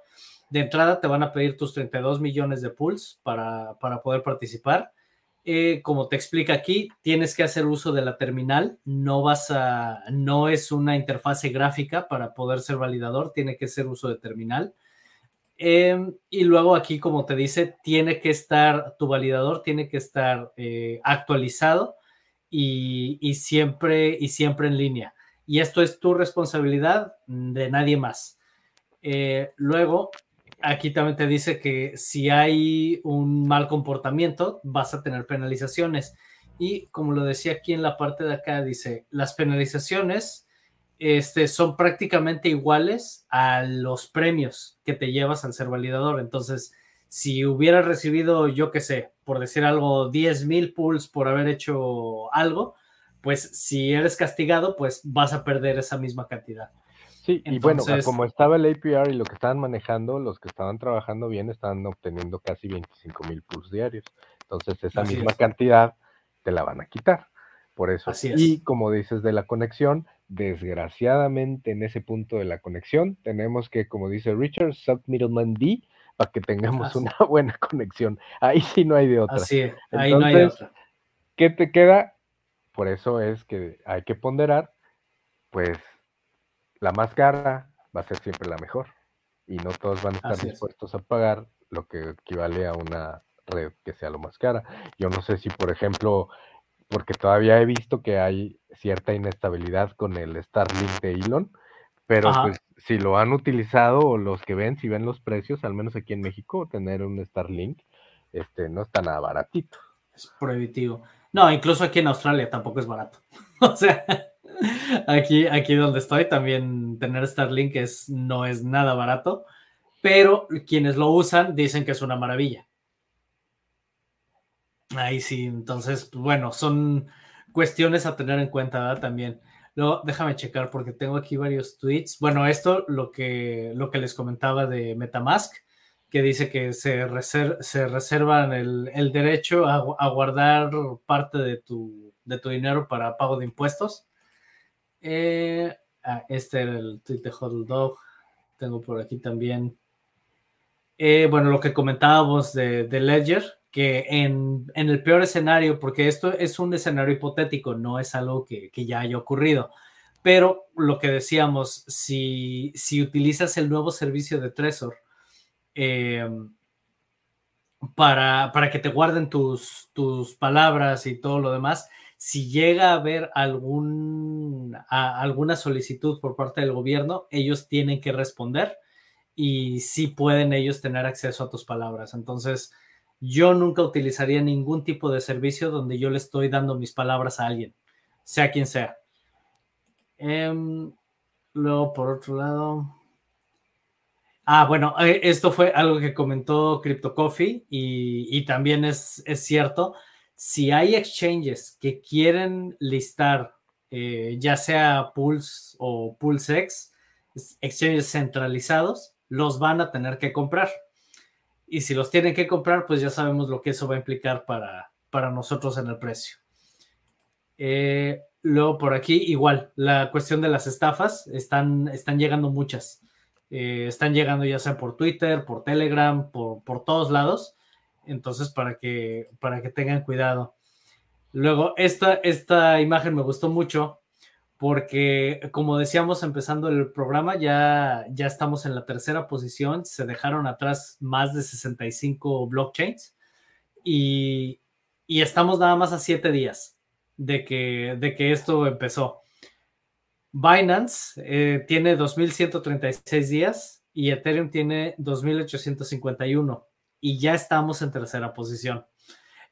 De entrada te van a pedir tus 32 millones de pools para, poder participar. Eh, como te explica aquí, tienes que hacer uso de la terminal, no vas a, no es una interfase gráfica para poder ser validador, tiene que ser uso de terminal. Em, y luego aquí, como te dice, tiene que estar, tu validador tiene que estar eh, actualizado y, siempre, y siempre en línea. Y esto es tu responsabilidad de nadie más. Eh, luego, aquí también te dice que si hay un mal comportamiento, vas a tener penalizaciones. Y como lo decía aquí en la parte de acá, dice, las penalizaciones este, son prácticamente iguales a los premios que te llevas al ser validador. Entonces, si hubieras recibido, yo qué sé, por decir algo, 10 mil pools por haber hecho algo, pues si eres castigado, pues vas a perder esa misma cantidad. Sí, y bueno, como estaba el APR y lo que estaban manejando, los que estaban trabajando bien estaban obteniendo casi 25 mil pools diarios. Entonces esa misma cantidad te la van a quitar. Por eso. Así es. Y como dices de la conexión, desgraciadamente en ese punto de la conexión tenemos que, como dice Richard, sub middleman D, para que tengamos una buena conexión. Ahí sí no hay de otra. Así es, ahí no hay de otra. ¿Qué te queda? Por eso es que hay que ponderar, pues la más cara va a ser siempre la mejor. Y no todos van a estar dispuestos a pagar lo que equivale a una red que sea lo más cara. Yo no sé si, por ejemplo, porque todavía he visto que hay cierta inestabilidad con el Starlink de Elon, pero pues si lo han utilizado o los que ven, si ven los precios, al menos aquí en México, tener un Starlink, este, no está nada baratito. Es prohibitivo. No, incluso aquí en Australia tampoco es barato. o sea, aquí, aquí donde estoy también tener Starlink es, no es nada barato, pero quienes lo usan dicen que es una maravilla. Ahí sí, entonces, bueno, son cuestiones a tener en cuenta también. Luego, déjame checar porque tengo aquí varios tweets. Bueno, esto lo que, lo que les comentaba de Metamask, que dice que se, se reservan el, derecho a, guardar parte de tu, de tu dinero para pago de impuestos. Eh, ah, este era el tweet de Huddle Dog. Tengo por aquí también. Eh, bueno, lo que comentábamos de, de Ledger, que en, el peor escenario, porque esto es un escenario hipotético, no es algo que, ya haya ocurrido, pero lo que decíamos, si, si utilizas el nuevo servicio de Trezor em, para, para, que te guarden tus, tus palabras y todo lo demás, si llega a haber algún, alguna solicitud por parte del gobierno, ellos tienen que responder y sí pueden ellos tener acceso a tus palabras. Entonces, yo nunca utilizaría ningún tipo de servicio donde yo le estoy dando mis palabras a alguien, sea quien sea. Em, luego, por otro lado. Ah, bueno, eh, esto fue algo que comentó Crypto Coffee y, también es, cierto. Si hay exchanges que quieren listar, eh, ya sea Pulse o PulseX, exchanges centralizados los van a tener que comprar. Y si los tienen que comprar, pues ya sabemos lo que eso va a implicar para, para nosotros en el precio. Eh, luego por aquí, igual, la cuestión de las estafas, están, están llegando muchas. Eh, están llegando ya sea por Twitter, por Telegram, por, por todos lados. Entonces, para que, para que tengan cuidado. Luego, esta, esta imagen me gustó mucho porque, como decíamos empezando el programa, ya, ya estamos en la tercera posición. Se dejaron atrás más de 65 blockchains y, y estamos nada más a siete días de que, de que esto empezó. Binance eh, tiene 2.136 días y Ethereum tiene 2.851 y ya estamos en tercera posición.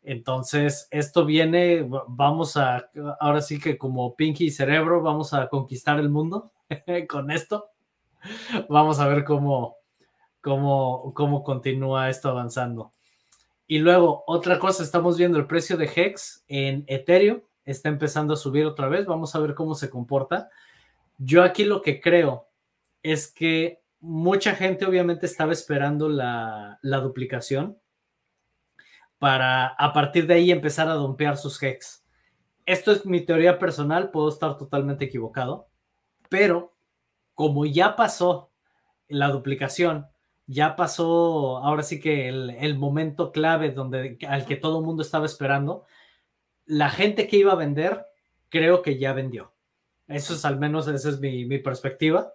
Entonces, esto viene, vamos a, ahora sí que como Pinky y Cerebro, vamos a conquistar el mundo con esto. Vamos a ver cómo, cómo, cómo continúa esto avanzando. Y luego, otra cosa, estamos viendo el precio de Hex en Ethereum, está empezando a subir otra vez, vamos a ver cómo se comporta. Yo aquí lo que creo es que mucha gente obviamente estaba esperando la, la duplicación para a partir de ahí empezar a dompear sus hex. Esto es mi teoría personal, puedo estar totalmente equivocado, pero como ya pasó la duplicación, ya pasó ahora sí que el, momento clave donde, al que todo el mundo estaba esperando, la gente que iba a vender, creo que ya vendió. Eso es al menos, esa es mi, perspectiva.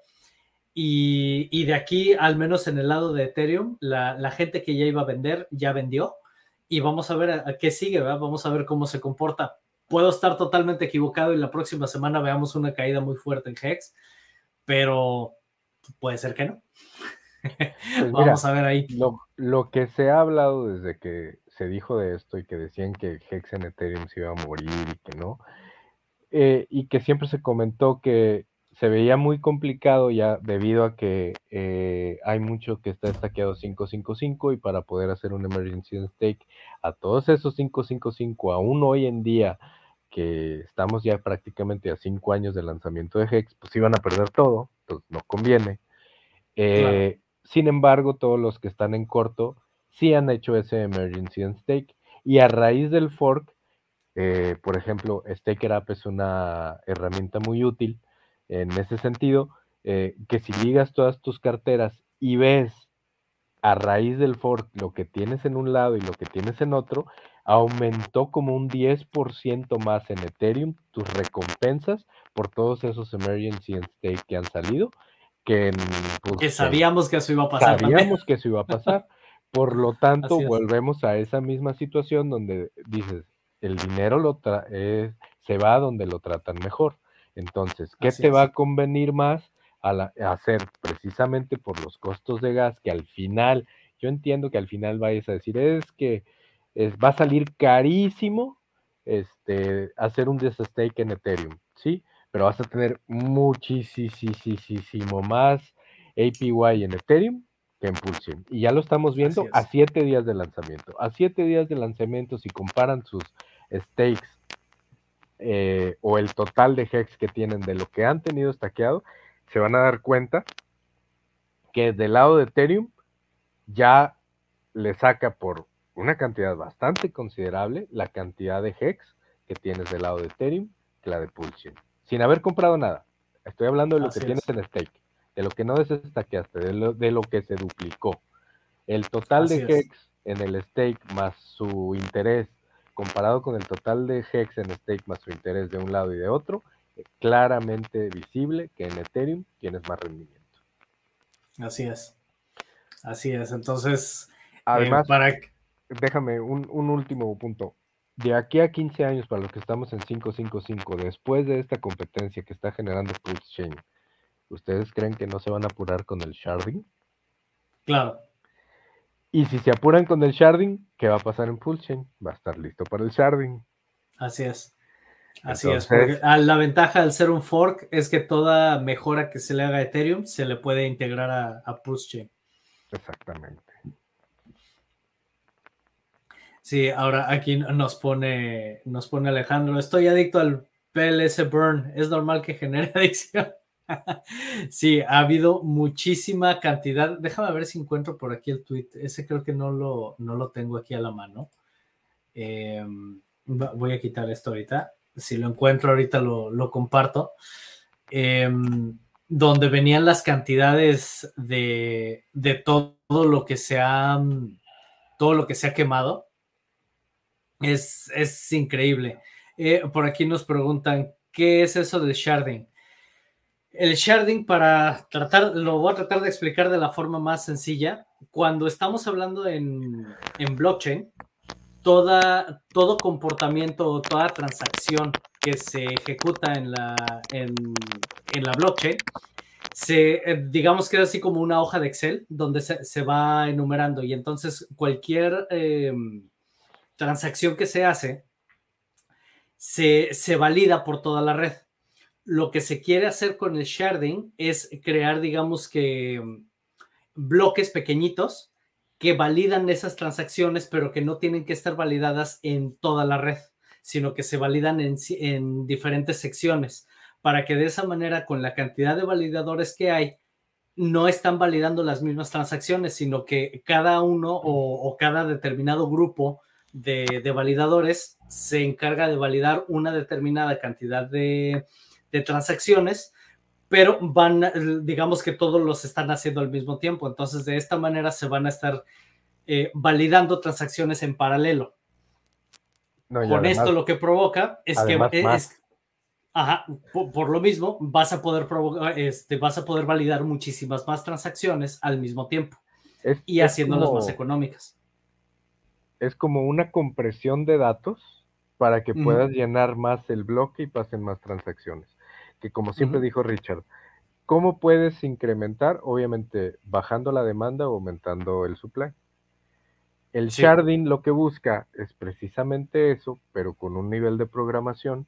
Y, de aquí, al menos en el lado de Ethereum, la, la gente que ya iba a vender, ya vendió y vamos a ver a, qué sigue, ¿verdad? Vamos a ver cómo se comporta. Puedo estar totalmente equivocado y la próxima semana veamos una caída muy fuerte en Hex, pero puede ser que no. Pues vamos a ver ahí. Lo, que se ha hablado desde que se dijo de esto y que decían que Hex en Ethereum se iba a morir y que no, eh, y que siempre se comentó que se veía muy complicado ya debido a que eh, hay mucho que está estaqueado 555 y para poder hacer un emergency stake a todos esos 555 aún hoy en día que estamos ya prácticamente a 5 años de lanzamiento de Hex, pues iban a perder todo, entonces no conviene. Eh, sin embargo, todos los que están en corto sí han hecho ese emergency stake y a raíz del fork, eh, por ejemplo, Staker App es una herramienta muy útil en ese sentido, eh, que si ligas todas tus carteras y ves a raíz del fork lo que tienes en un lado y lo que tienes en otro, aumentó como un 10% más en Ethereum tus recompensas por todos esos emergency and stake que han salido. Que, pues, sabíamos que eso iba a pasar. Sabíamos que eso iba a pasar. Por lo tanto, volvemos a esa misma situación donde dices, el dinero lo eh, se va donde lo tratan mejor. Entonces, ¿qué te va a convenir más a, hacer precisamente por los costos de gas que al final, yo entiendo que al final vayas a decir, es que es, va a salir carísimo este, hacer un desstake en Ethereum, ¿sí? Pero vas a tener muchísimo más APY en Ethereum que en Pulsion. Y ya lo estamos viendo a siete días de lanzamiento. A siete días de lanzamiento, si comparan sus stakes eh, o el total de hex que tienen de lo que han tenido estaqueado, se van a dar cuenta que del lado de Ethereum ya le saca por una cantidad bastante considerable la cantidad de hex que tienes del lado de Ethereum que la de Pulsion, sin haber comprado nada. Estoy hablando de lo que tienes en stake, de lo que no desestaqueaste, de lo, de lo que se duplicó. El total de hex en el stake más su interés comparado con el total de Hex en stake más su interés de un lado y de otro, es claramente visible que en Ethereum tienes más rendimiento. Así es. Así es. Entonces, eh, además, para... déjame un, un último punto. De aquí a 15 años, para los que estamos en 555, después de esta competencia que está generando Pulse Chain, ¿ustedes creen que no se van a apurar con el sharding? Claro. Y si se apuran con el sharding, ¿qué va a pasar en Pulsion? Va a estar listo para el sharding. Así es. Así es. Porque la ventaja al ser un fork es que toda mejora que se le haga a Ethereum se le puede integrar a, a Pulse Exactamente. Sí, ahora aquí nos pone, nos pone Alejandro, estoy adicto al PLS Burn, es normal que genere adicción. sí, ha habido muchísima cantidad. Déjame ver si encuentro por aquí el tweet. Ese creo que no lo, no lo tengo aquí a la mano. Em, voy a quitar esto ahorita. Si lo encuentro ahorita lo, comparto. Em, donde venían las cantidades de, de, todo lo que se ha todo lo que se ha quemado. Es, es increíble. Eh, por aquí nos preguntan, ¿qué es eso del sharding? El sharding, para tratar, lo voy a tratar de explicar de la forma más sencilla. Cuando estamos hablando en, blockchain, toda, todo comportamiento o toda transacción que se ejecuta en la, en, la blockchain, se, eh, digamos que es así como una hoja de Excel donde se, va enumerando y entonces cualquier eh, transacción que se hace se, se valida por toda la red lo que se quiere hacer con el sharding es crear, digamos que, bloques pequeñitos que validan esas transacciones, pero que no tienen que estar validadas en toda la red, sino que se validan en, diferentes secciones, para que de esa manera, con la cantidad de validadores que hay, no están validando las mismas transacciones, sino que cada uno o, cada determinado grupo de, de validadores se encarga de validar una determinada cantidad de, de transacciones, pero van, digamos que todos los están haciendo al mismo tiempo. Entonces, de esta manera se van a estar eh, validando transacciones en paralelo. Con esto lo que provoca es que es, ajá, por, lo mismo vas a poder este, vas a poder validar muchísimas más transacciones al mismo tiempo y haciéndolas más económicas. Es como una compresión de datos para que puedas llenar más el bloque y pasen más transacciones que como siempre dijo Richard, ¿cómo puedes incrementar? Obviamente bajando la demanda o aumentando el supply. El sharding lo que busca es precisamente eso, pero con un nivel de programación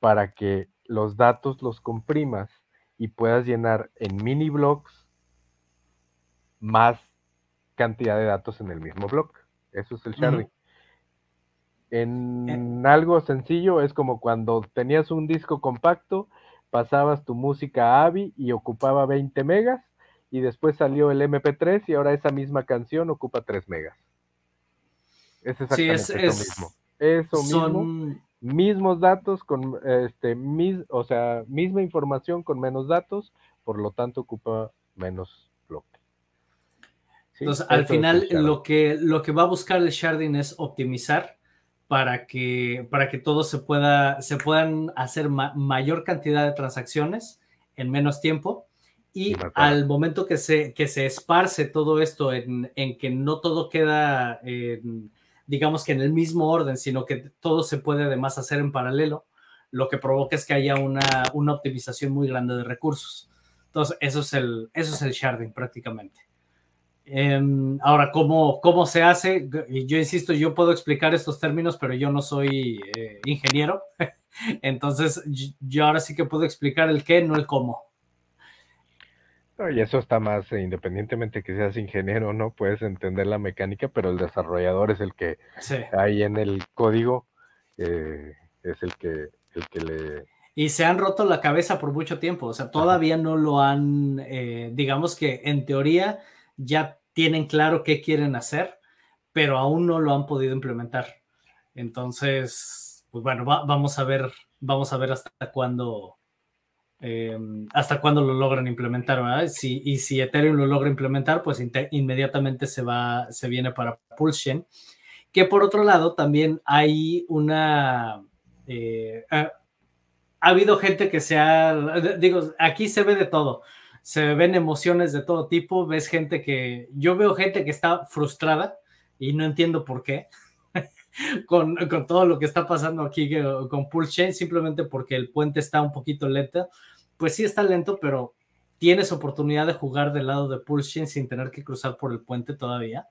para que los datos los comprimas y puedas llenar en mini blocks más cantidad de datos en el mismo bloque. Eso es el sharding. En eh. algo sencillo es como cuando tenías un disco compacto pasabas tu música a AVI y ocupaba 20 megas, y después salió el MP3 y ahora esa misma canción ocupa 3 megas. Es exactamente sí, es, mismo. Eso mismo. Mismos datos con este, o sea, misma información con menos datos, por lo tanto ocupa menos bloque. Entonces, al final, lo que, lo que va a buscar el sharding es optimizar para que, para que todo se pueda, se puedan hacer mayor cantidad de transacciones en menos tiempo. Y al momento que se, que se esparce todo esto en, en que no todo queda, digamos que en el mismo orden, sino que todo se puede además hacer en paralelo, lo que provoca es que haya una, una optimización muy grande de recursos. Entonces, eso es el, eso es el sharding prácticamente. Em, ahora, ¿cómo, ¿cómo se hace? Yo insisto, yo puedo explicar estos términos, pero yo no soy eh, ingeniero. Entonces, yo ahora sí que puedo explicar el qué, no el cómo. y eso está más, eh, independientemente que seas ingeniero, ¿no? Puedes entender la mecánica, pero el desarrollador es el que ahí en el código eh, es el que, el que le... Y se han roto la cabeza por mucho tiempo, o sea, todavía no lo han, digamos que en teoría ya tienen claro qué quieren hacer, pero aún no lo han podido implementar. Entonces, pues bueno, vamos a ver, vamos a ver hasta cuándo, em, hasta cuándo lo logran implementar. Si, y si Ethereum lo logra implementar, pues inmediatamente se va, se viene para Pulsion. Que por otro lado, también hay una, eh, ha, ha habido gente que se ha, digo, aquí se ve de todo se ven emociones de todo tipo, ves gente que, yo veo gente que está frustrada y no entiendo por qué. con, todo lo que está pasando aquí con Pulse Chain, simplemente porque el puente está un poquito lento. Pues sí está lento, pero tienes oportunidad de jugar del lado de Pulse Chain sin tener que cruzar por el puente todavía.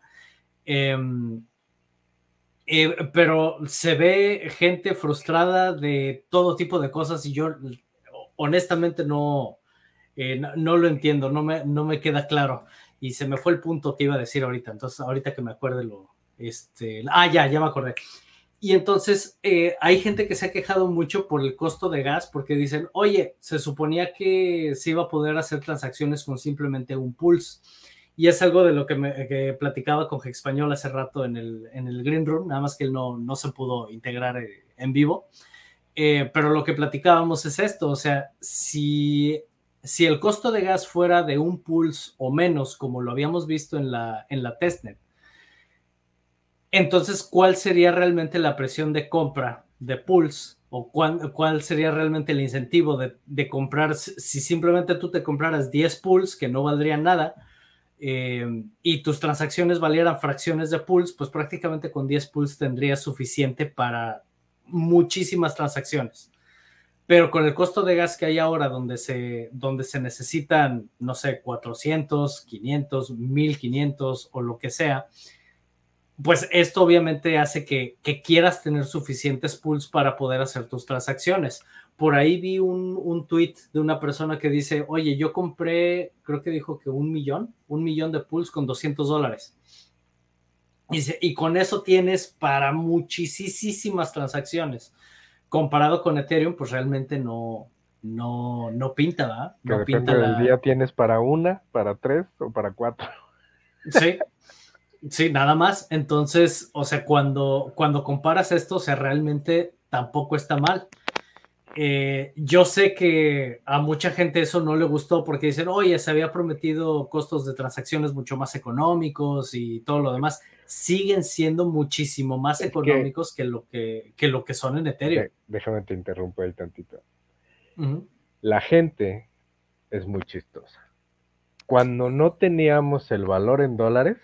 Em, eh, pero se ve gente frustrada de todo tipo de cosas y yo honestamente no, eh, no, lo entiendo, no me, no me queda claro. Y se me fue el punto que iba a decir ahorita. Entonces, ahorita que me acuerde lo. Este, ah, ya, ya me acordé. Y entonces eh, hay gente que se ha quejado mucho por el costo de gas porque dicen, oye, se suponía que se iba a poder hacer transacciones con simplemente un pulse. Y es algo de lo que, me, platicaba con Español hace rato en el, en el Green Room, nada más que él no, no se pudo integrar eh, en vivo. Pero lo que platicábamos es esto, o sea, si, si el costo de gas fuera de un pulse o menos, como lo habíamos visto en la, en la testnet, entonces, ¿cuál sería realmente la presión de compra de Pulse? ¿O cuál, sería realmente el incentivo de, comprar? Si simplemente tú te compraras 10 Pulse, que no valdrían nada, eh, y tus transacciones valieran fracciones de Pulse, pues prácticamente con 10 Pulse tendrías suficiente para muchísimas transacciones. Pero con el costo de gas que hay ahora, donde se, donde se necesitan, no sé, 400, 500, 1500 o lo que sea, pues esto obviamente hace que, quieras tener suficientes pools para poder hacer tus transacciones. Por ahí vi un, un tweet de una persona que dice, oye, yo compré, creo que dijo que un millón, un millón de pools con 200 dólares. Y, y con eso tienes para muchísimas transacciones. Comparado con Ethereum, pues realmente no, no, no pinta, ¿verdad? No que pinta del día tienes para una, para tres o para cuatro. Sí, Sí, nada más. Entonces, o sea, cuando, cuando comparas esto, o sea, realmente tampoco está mal. Eh, yo sé que a mucha gente eso no le gustó porque dicen, oye, se había prometido costos de transacciones mucho más económicos y todo lo demás. Siguen siendo muchísimo más económicos que, lo que, lo que son en Ethereum. déjame te interrumpo ahí tantito. La gente es muy chistosa. Cuando no teníamos el valor en dólares,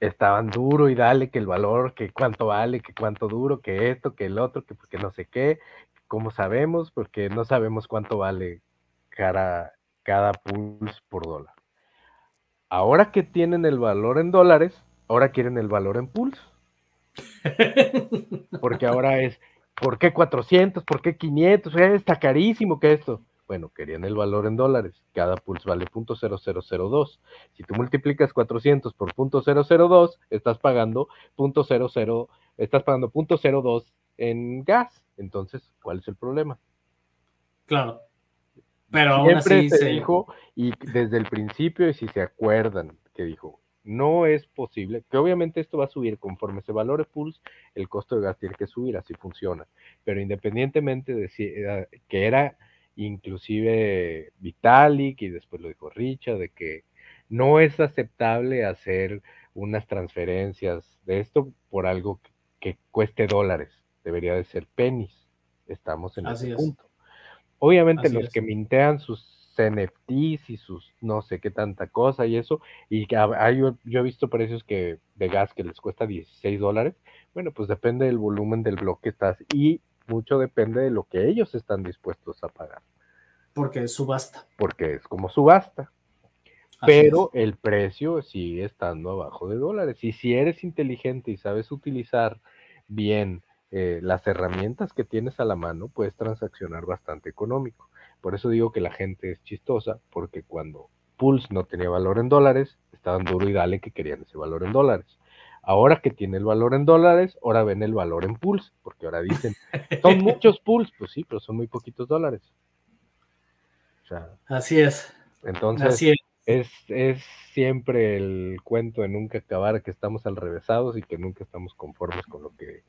Estaban duro y dale que el valor, que cuánto vale, que cuánto duro, que esto, que el otro, que, porque no sé qué, cómo sabemos, porque no sabemos cuánto vale cada, cada pulse por dólar. Ahora que tienen el valor en dólares, ahora quieren el valor en pulse. Porque ahora es, ¿por qué 400? ¿Por qué 500? Está carísimo que esto. Bueno, querían el valor en dólares. Cada pulse vale .0002. Si tú multiplicas 400 por .002, estás pagando .00, estás pagando .02 en gas. Entonces, ¿cuál es el problema? Claro. Pero Siempre aún así se dijo, y desde el principio, y si se acuerdan, que dijo, no es posible, que obviamente esto va a subir conforme se valore Pulse, el costo de gas tiene que subir, así funciona. Pero independientemente de si, eh, que era inclusive Vitalik y después lo dijo Richard, de que no es aceptable hacer unas transferencias de esto por algo que, cueste dólares, debería de ser pennies. Estamos en ese punto. Obviamente los que mintean sus NFTs y sus no sé qué tanta cosa y eso, y que yo, yo, he visto precios que de gas que les cuesta 16 dólares, bueno, pues depende del volumen del bloque que estás y mucho depende de lo que ellos están dispuestos a pagar. Porque es subasta. Porque es como subasta. Pero el precio sigue estando abajo de dólares. Y si eres inteligente y sabes utilizar bien eh, las herramientas que tienes a la mano, puedes transaccionar bastante económico. Por eso digo que la gente es chistosa, porque cuando Pulse no tenía valor en dólares, estaban duro y dale que querían ese valor en dólares. Ahora que tiene el valor en dólares, ahora ven el valor en pools, porque ahora dicen, son muchos pools, pues sí, pero son muy poquitos dólares. Así es. Entonces, es. Es, siempre el cuento de nunca acabar, que estamos al revésados y que nunca estamos conformes con lo que,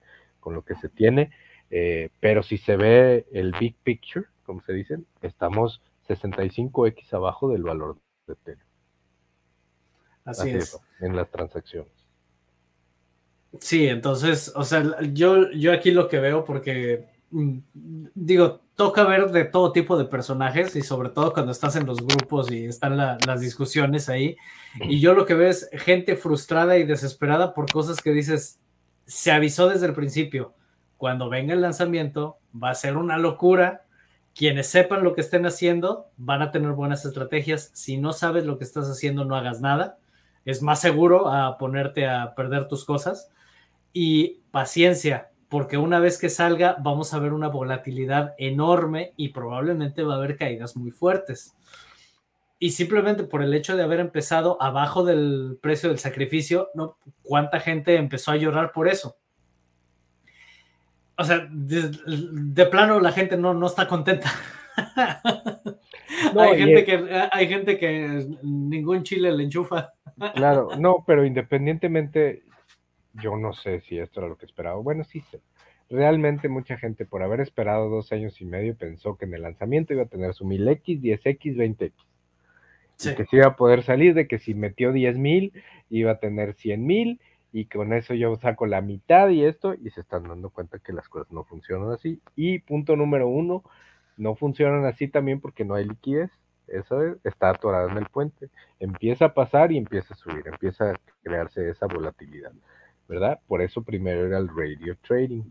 con lo que se tiene. Eh, pero si se ve el big picture, como se dicen, estamos 65x abajo del valor de Ethereum. Así, es. En las transacciones. Sí, entonces, o sea, yo, yo aquí lo que veo, porque mm, digo, toca ver de todo tipo de personajes y sobre todo cuando estás en los grupos y están las discusiones ahí. Y yo lo que veo es gente frustrada y desesperada por cosas que dices, se avisó desde el principio. Cuando venga el lanzamiento, va a ser una locura. Quienes sepan lo que estén haciendo van a tener buenas estrategias. Si no sabes lo que estás haciendo, no hagas nada. Es más seguro a ponerte a perder tus cosas y paciencia, porque una vez que salga vamos a ver una volatilidad enorme y probablemente va a haber caídas muy fuertes. Y simplemente por el hecho de haber empezado abajo del precio del sacrificio, ¿no? ¿cuánta gente empezó a llorar por eso? O sea, de, plano la gente no, no está contenta. hay, gente que, hay gente que ningún chile le enchufa. Claro, no, pero independientemente, yo no sé si esto era lo que esperaba. Bueno, sí sé. Realmente mucha gente por haber esperado dos años y medio pensó que en el lanzamiento iba a tener su 1000X, 10X, 20X. Que se iba a poder salir de que si metió 10.000 iba a tener 100.000 y con eso yo saco la mitad y esto y se están dando cuenta que las cosas no funcionan así. Y punto número uno, no funcionan así también porque no hay liquidez. Eso está atorada en el puente. Empieza a pasar y empieza a subir, empieza a crearse esa volatilidad, ¿verdad? Por eso primero era el radio trading.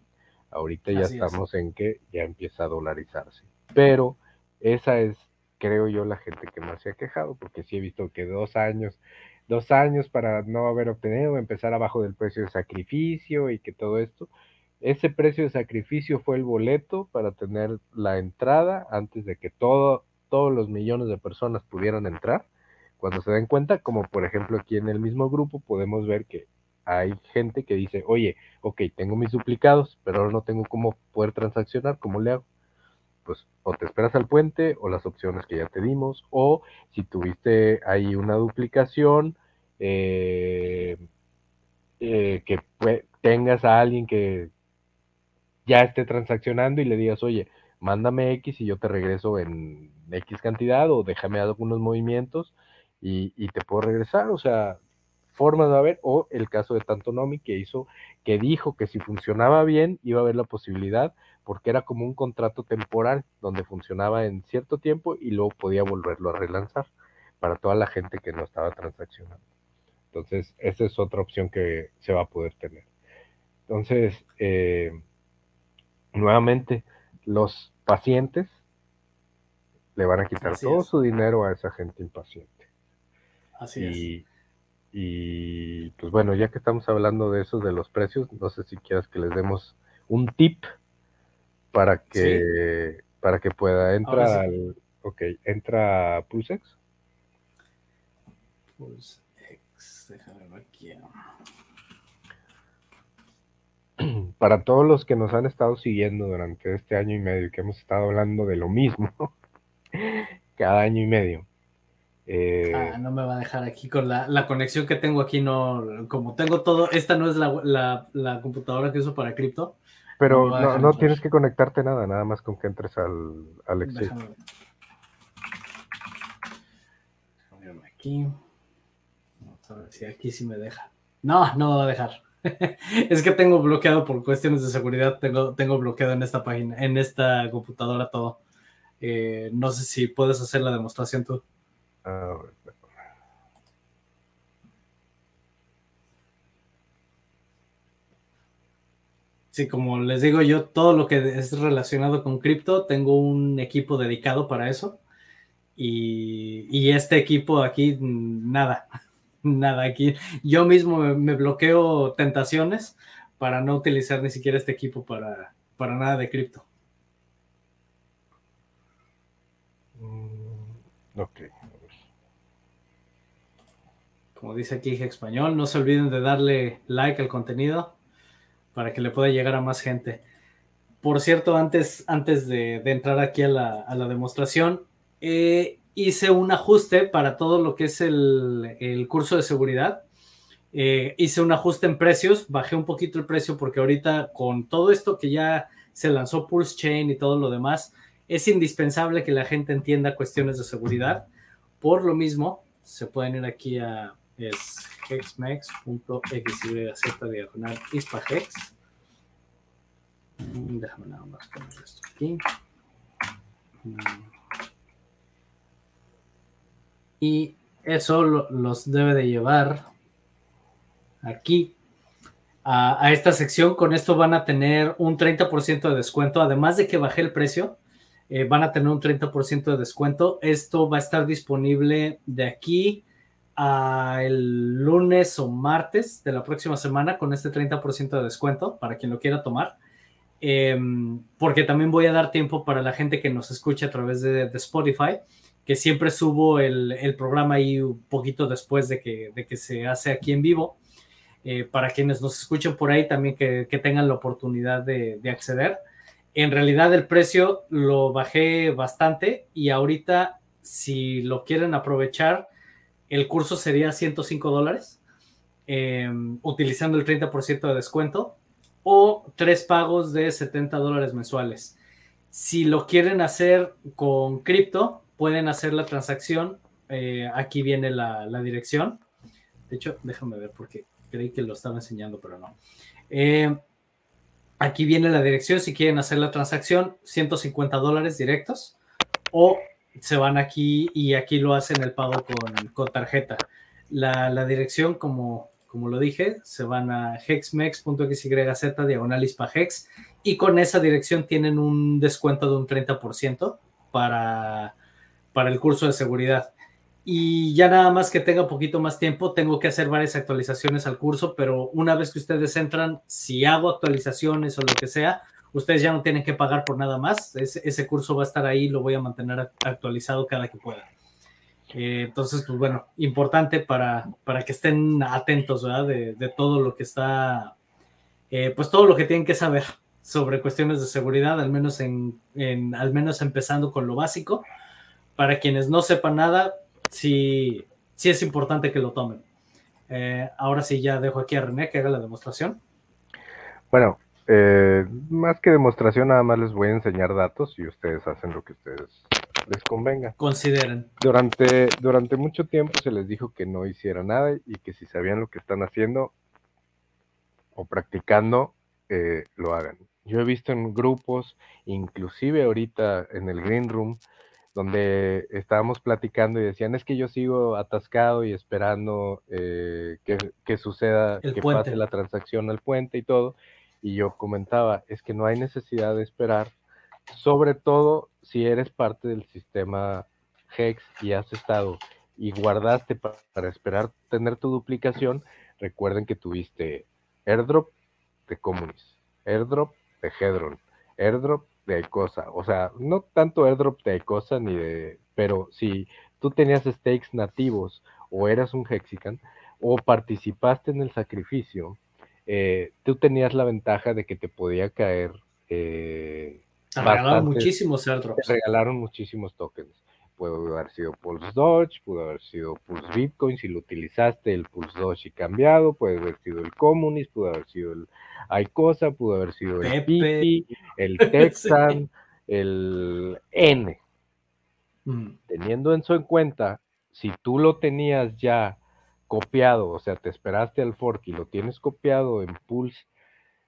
Ahorita ya estamos en que ya empieza a dolarizarse. Pero esa es, creo yo, la gente que más se ha quejado, porque sí he visto que dos años dos años para no haber obtenido, empezar abajo del precio de sacrificio y que todo esto. Ese precio de sacrificio fue el boleto para tener la entrada antes de que todo, todos los millones de personas pudieran entrar. Cuando se den cuenta, como por ejemplo aquí en el mismo grupo, podemos ver que hay gente que dice, oye, ok, tengo mis duplicados, pero ahora no tengo cómo poder transaccionar, ¿cómo le hago? Pues o te esperas al puente o las opciones que ya te dimos, o si tuviste ahí una duplicación, eh, eh, que tengas a alguien que ya esté transaccionando y le digas, oye, mándame X y yo te regreso en X cantidad o déjame algunos movimientos y, y te puedo regresar, o sea, formas de haber, o el caso de Tantonomi que hizo, que dijo que si funcionaba bien iba a haber la posibilidad, porque era como un contrato temporal donde funcionaba en cierto tiempo y luego podía volverlo a relanzar para toda la gente que no estaba transaccionando. Entonces, esa es otra opción que se va a poder tener. Entonces, eh, nuevamente, los pacientes le van a quitar todo su dinero a esa gente impaciente. Así es. Y pues bueno, ya que estamos hablando de eso, de los precios, no sé si quieras que les demos un tip para que para que pueda entrar al ok, entra PulseX. PulseX, déjame aquí. Para todos los que nos han estado siguiendo durante este año y medio, que hemos estado hablando de lo mismo cada año y medio, eh, ah, no me va a dejar aquí con la, conexión que tengo aquí, no, como tengo todo, esta no es la, computadora que uso para cripto. Pero no, tienes que conectarte nada, nada más con que entres al, al Aquí. Vamos a ver si aquí sí me deja. No, no va a dejar. es que tengo bloqueado por cuestiones de seguridad, tengo, tengo bloqueado en esta página, en esta computadora todo. Eh, no sé si puedes hacer la demostración tú. Sí, como les digo yo, todo lo que es relacionado con cripto, tengo un equipo dedicado para eso. Y, este equipo aquí, nada, nada aquí. Yo mismo me, bloqueo tentaciones para no utilizar ni siquiera este equipo para, para nada de cripto. Mm, ok como dice aquí Español, no se olviden de darle like al contenido para que le pueda llegar a más gente. Por cierto, antes, antes de, entrar aquí a la, demostración, eh, hice un ajuste para todo lo que es el, curso de seguridad. Eh, hice un ajuste en precios, bajé un poquito el precio porque ahorita con todo esto que ya se lanzó Pulse Chain y todo lo demás, es indispensable que la gente entienda cuestiones de seguridad. Por lo mismo, se pueden ir aquí a es hexmex.xyz diagonal ispahex. Mm, déjame nada más poner esto aquí. Mm. Y eso los debe de llevar aquí a, esta sección. Con esto van a tener un 30% de descuento. Además de que bajé el precio, eh, van a tener un 30% de descuento. Esto va a estar disponible de aquí el lunes o martes de la próxima semana con este 30% de descuento para quien lo quiera tomar. Em, porque también voy a dar tiempo para la gente que nos escuche a través de, Spotify, que siempre subo el, programa ahí un poquito después de que, de que se hace aquí en vivo. Eh, para quienes nos escuchen por ahí también que, tengan la oportunidad de, acceder. En realidad el precio lo bajé bastante y ahorita si lo quieren aprovechar, el curso sería 105 dólares, em, utilizando el 30% de descuento o tres pagos de 70 dólares mensuales. Si lo quieren hacer con cripto, pueden hacer la transacción. Eh, aquí viene la, dirección. De hecho, déjame ver porque creí que lo estaba enseñando, pero no. Eh, aquí viene la dirección. Si quieren hacer la transacción, 150 dólares directos. O se van aquí y aquí lo hacen el pago con, tarjeta. La, la, dirección, como, como lo dije, se van a hexmex.xyz diagonal hex y con esa dirección tienen un descuento de un 30% para, para el curso de seguridad. Y ya nada más que tenga poquito más tiempo, tengo que hacer varias actualizaciones al curso, pero una vez que ustedes entran, si hago actualizaciones o lo que sea, ustedes ya no tienen que pagar por nada más. Ese, curso va a estar ahí, lo voy a mantener actualizado cada que pueda. Eh, entonces, pues bueno, importante para, para que estén atentos, ¿verdad? De, de todo lo que está, eh, pues todo lo que tienen que saber sobre cuestiones de seguridad, al menos, en, en, al menos empezando con lo básico. Para quienes no sepan nada, sí, sí es importante que lo tomen. Eh, ahora sí, ya dejo aquí a René que haga la demostración. Bueno, más que demostración, nada más les voy a enseñar datos y ustedes hacen lo que ustedes les convenga. Consideren. Durante, durante mucho tiempo se les dijo que no hiciera nada y que si sabían lo que están haciendo o practicando, eh, lo hagan. Yo he visto en grupos, inclusive ahorita en el Green Room, donde estábamos platicando y decían, es que yo sigo atascado y esperando eh, que, suceda, que pase la transacción al puente y todo. Y yo comentaba, es que no hay necesidad de esperar sobre todo si eres parte del sistema Hex y has estado y guardaste para, esperar tener tu duplicación, recuerden que tuviste airdrop de Comunis, airdrop de Hedron, airdrop de Icosa, o sea, no tanto airdrop de Icosa ni de, pero si tú tenías stakes nativos o eras un Hexican o participaste en el sacrificio, eh, tú tenías la ventaja de que te podía caer eh, regalaron muchísimos airdrops. regalaron muchísimos tokens. Pudo haber sido Pulse Dodge, pudo haber sido Pulse Bitcoin, si lo utilizaste el Pulse Dodge y cambiado, puede haber sido el Comunis, pudo haber sido el Icosa, pudo haber sido el Pipi, el Texan, el N. Mm. Teniendo eso en cuenta, si tú lo tenías ya copiado, o sea, te esperaste al fork y lo tienes copiado en Pulse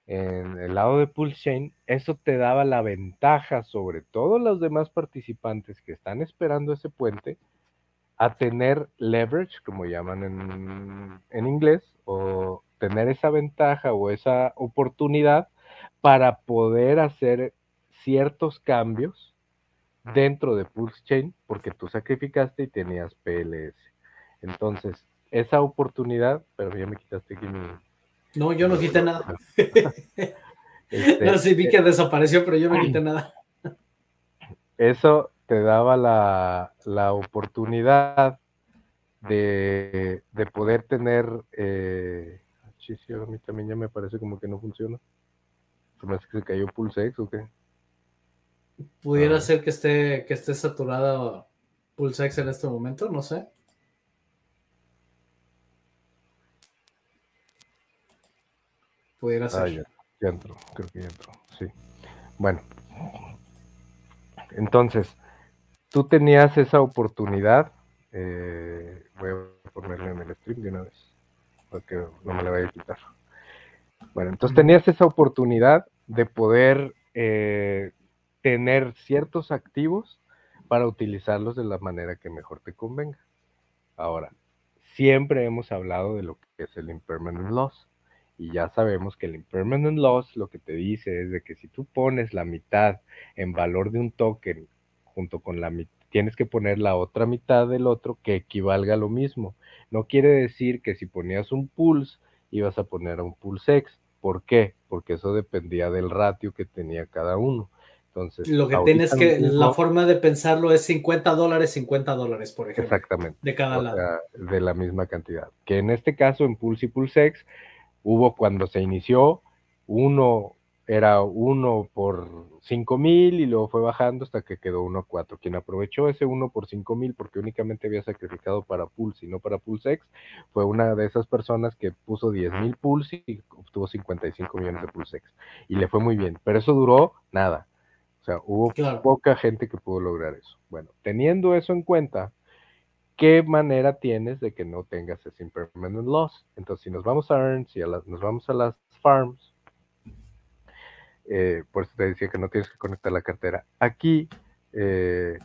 en el lado de Pulse Chain, eso te daba la ventaja sobre todos los demás participantes que están esperando ese puente a tener leverage, como llaman en, en inglés, o tener esa ventaja o esa oportunidad para poder hacer ciertos cambios dentro de Pulse Chain, porque tú sacrificaste y tenías PLS. Entonces, esa oportunidad, pero ya me quitaste aquí mi, no, yo no quité nada. Este, no, sí vi que desapareció, pero yo no quité nada. Eso te daba la, oportunidad de, poder tener. Eh, sí, sí, a mí también ya me parece como que no funciona. Se me hace que se cayó PulseX o qué. Pudiera ser que esté, que esté saturada PulseX en este momento, no sé. Pudiera ser. Ah, ya, ya entró, creo que ya entró, sí. Bueno, entonces, tú tenías esa oportunidad, eh, voy a ponerle en el stream de una vez, porque no me la voy a quitar. Bueno, entonces tenías esa oportunidad de poder eh, tener ciertos activos para utilizarlos de la manera que mejor te convenga. Ahora, siempre hemos hablado de lo que es el impermanent loss. Y ya sabemos que el impermanent loss lo que te dice es de que si tú pones la mitad en valor de un token junto con la mitad, tienes que poner la otra mitad del otro que equivalga a lo mismo. No quiere decir que si ponías un pulse ibas a poner a un pulse X. ¿Por qué? Porque eso dependía del ratio que tenía cada uno. Entonces, lo que tienes que, la forma de pensarlo es 50 dólares, 50 dólares, por ejemplo. Exactamente. De cada lado. de la misma cantidad. Que en este caso, en Pulse y Pulse X, Hubo cuando se inició, uno era uno por cinco mil y luego fue bajando hasta que quedó uno a cuatro. Quien aprovechó ese uno por cinco mil porque únicamente había sacrificado para Pulse y no para PulseX fue una de esas personas que puso 10 mil Pulse y obtuvo 55 millones de PulseX y le fue muy bien, pero eso duró nada. O sea, hubo poca gente que pudo lograr eso. Bueno, teniendo eso en cuenta, ¿qué manera tienes de que no tengas ese impermanent loss? Entonces, si nos vamos a earn, si nos vamos a las farms, eh, por eso te decía que no tienes que conectar la cartera. Aquí eh,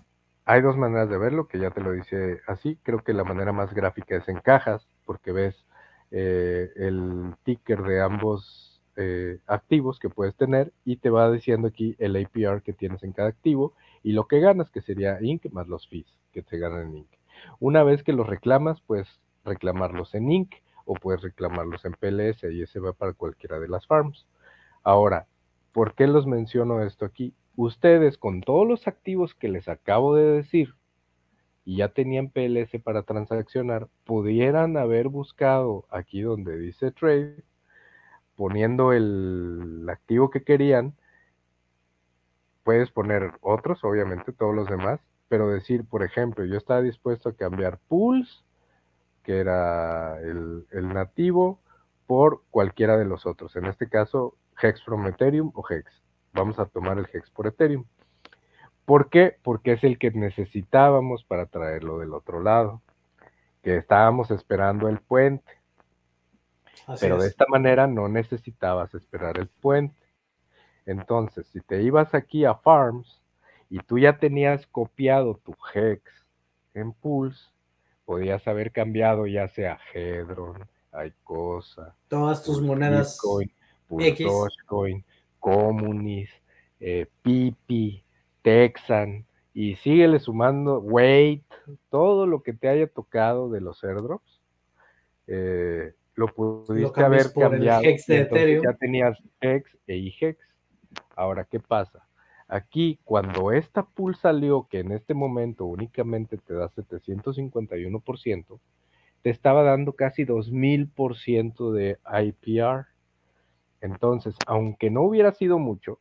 hay dos maneras de verlo, que ya te lo dice así. Creo que la manera más gráfica es en cajas, porque ves eh, el ticker de ambos activos que puedes tener y te va diciendo aquí el APR que tienes en cada activo y lo que ganas, que sería Inc. más los fees que te ganan en Inc. Una vez que los reclamas, puedes reclamarlos en Inc. o puedes reclamarlos en PLS y ese va para cualquiera de las farms. Ahora, ¿Por qué los menciono esto aquí? Ustedes con todos los activos que les acabo de decir y ya tenían PLS para transaccionar, pudieran haber buscado aquí donde dice trade, poniendo el activo que querían, puedes poner otros, obviamente todos los demás, pero decir, por ejemplo, yo estaba dispuesto a cambiar pools, que era el, el nativo, por cualquiera de los otros. En este caso, Hex from Ethereum o Hex. Vamos a tomar el Hex por Ethereum. ¿Por qué? Porque es el que necesitábamos para traerlo del otro lado, que estábamos esperando el puente. Pero de esta manera no necesitabas esperar el puente. Entonces, si te ibas aquí a Farms y tú ya tenías copiado tu Hex en Pulse, podías haber cambiado ya sea Hedron, Icosa, todas tus monedas Dogecoin, Comunis, eh, Pipi, Texan, y síguele sumando Wait, todo lo que te haya tocado de los airdrops, eh, lo pudiste haber cambiado. ya tenías Hex e IHEX. Ahora, ¿qué pasa? Aquí, cuando esta pool salió, que en este momento únicamente te da 751%, te estaba dando casi 2000% de IPR. Entonces, aunque no hubiera sido mucho,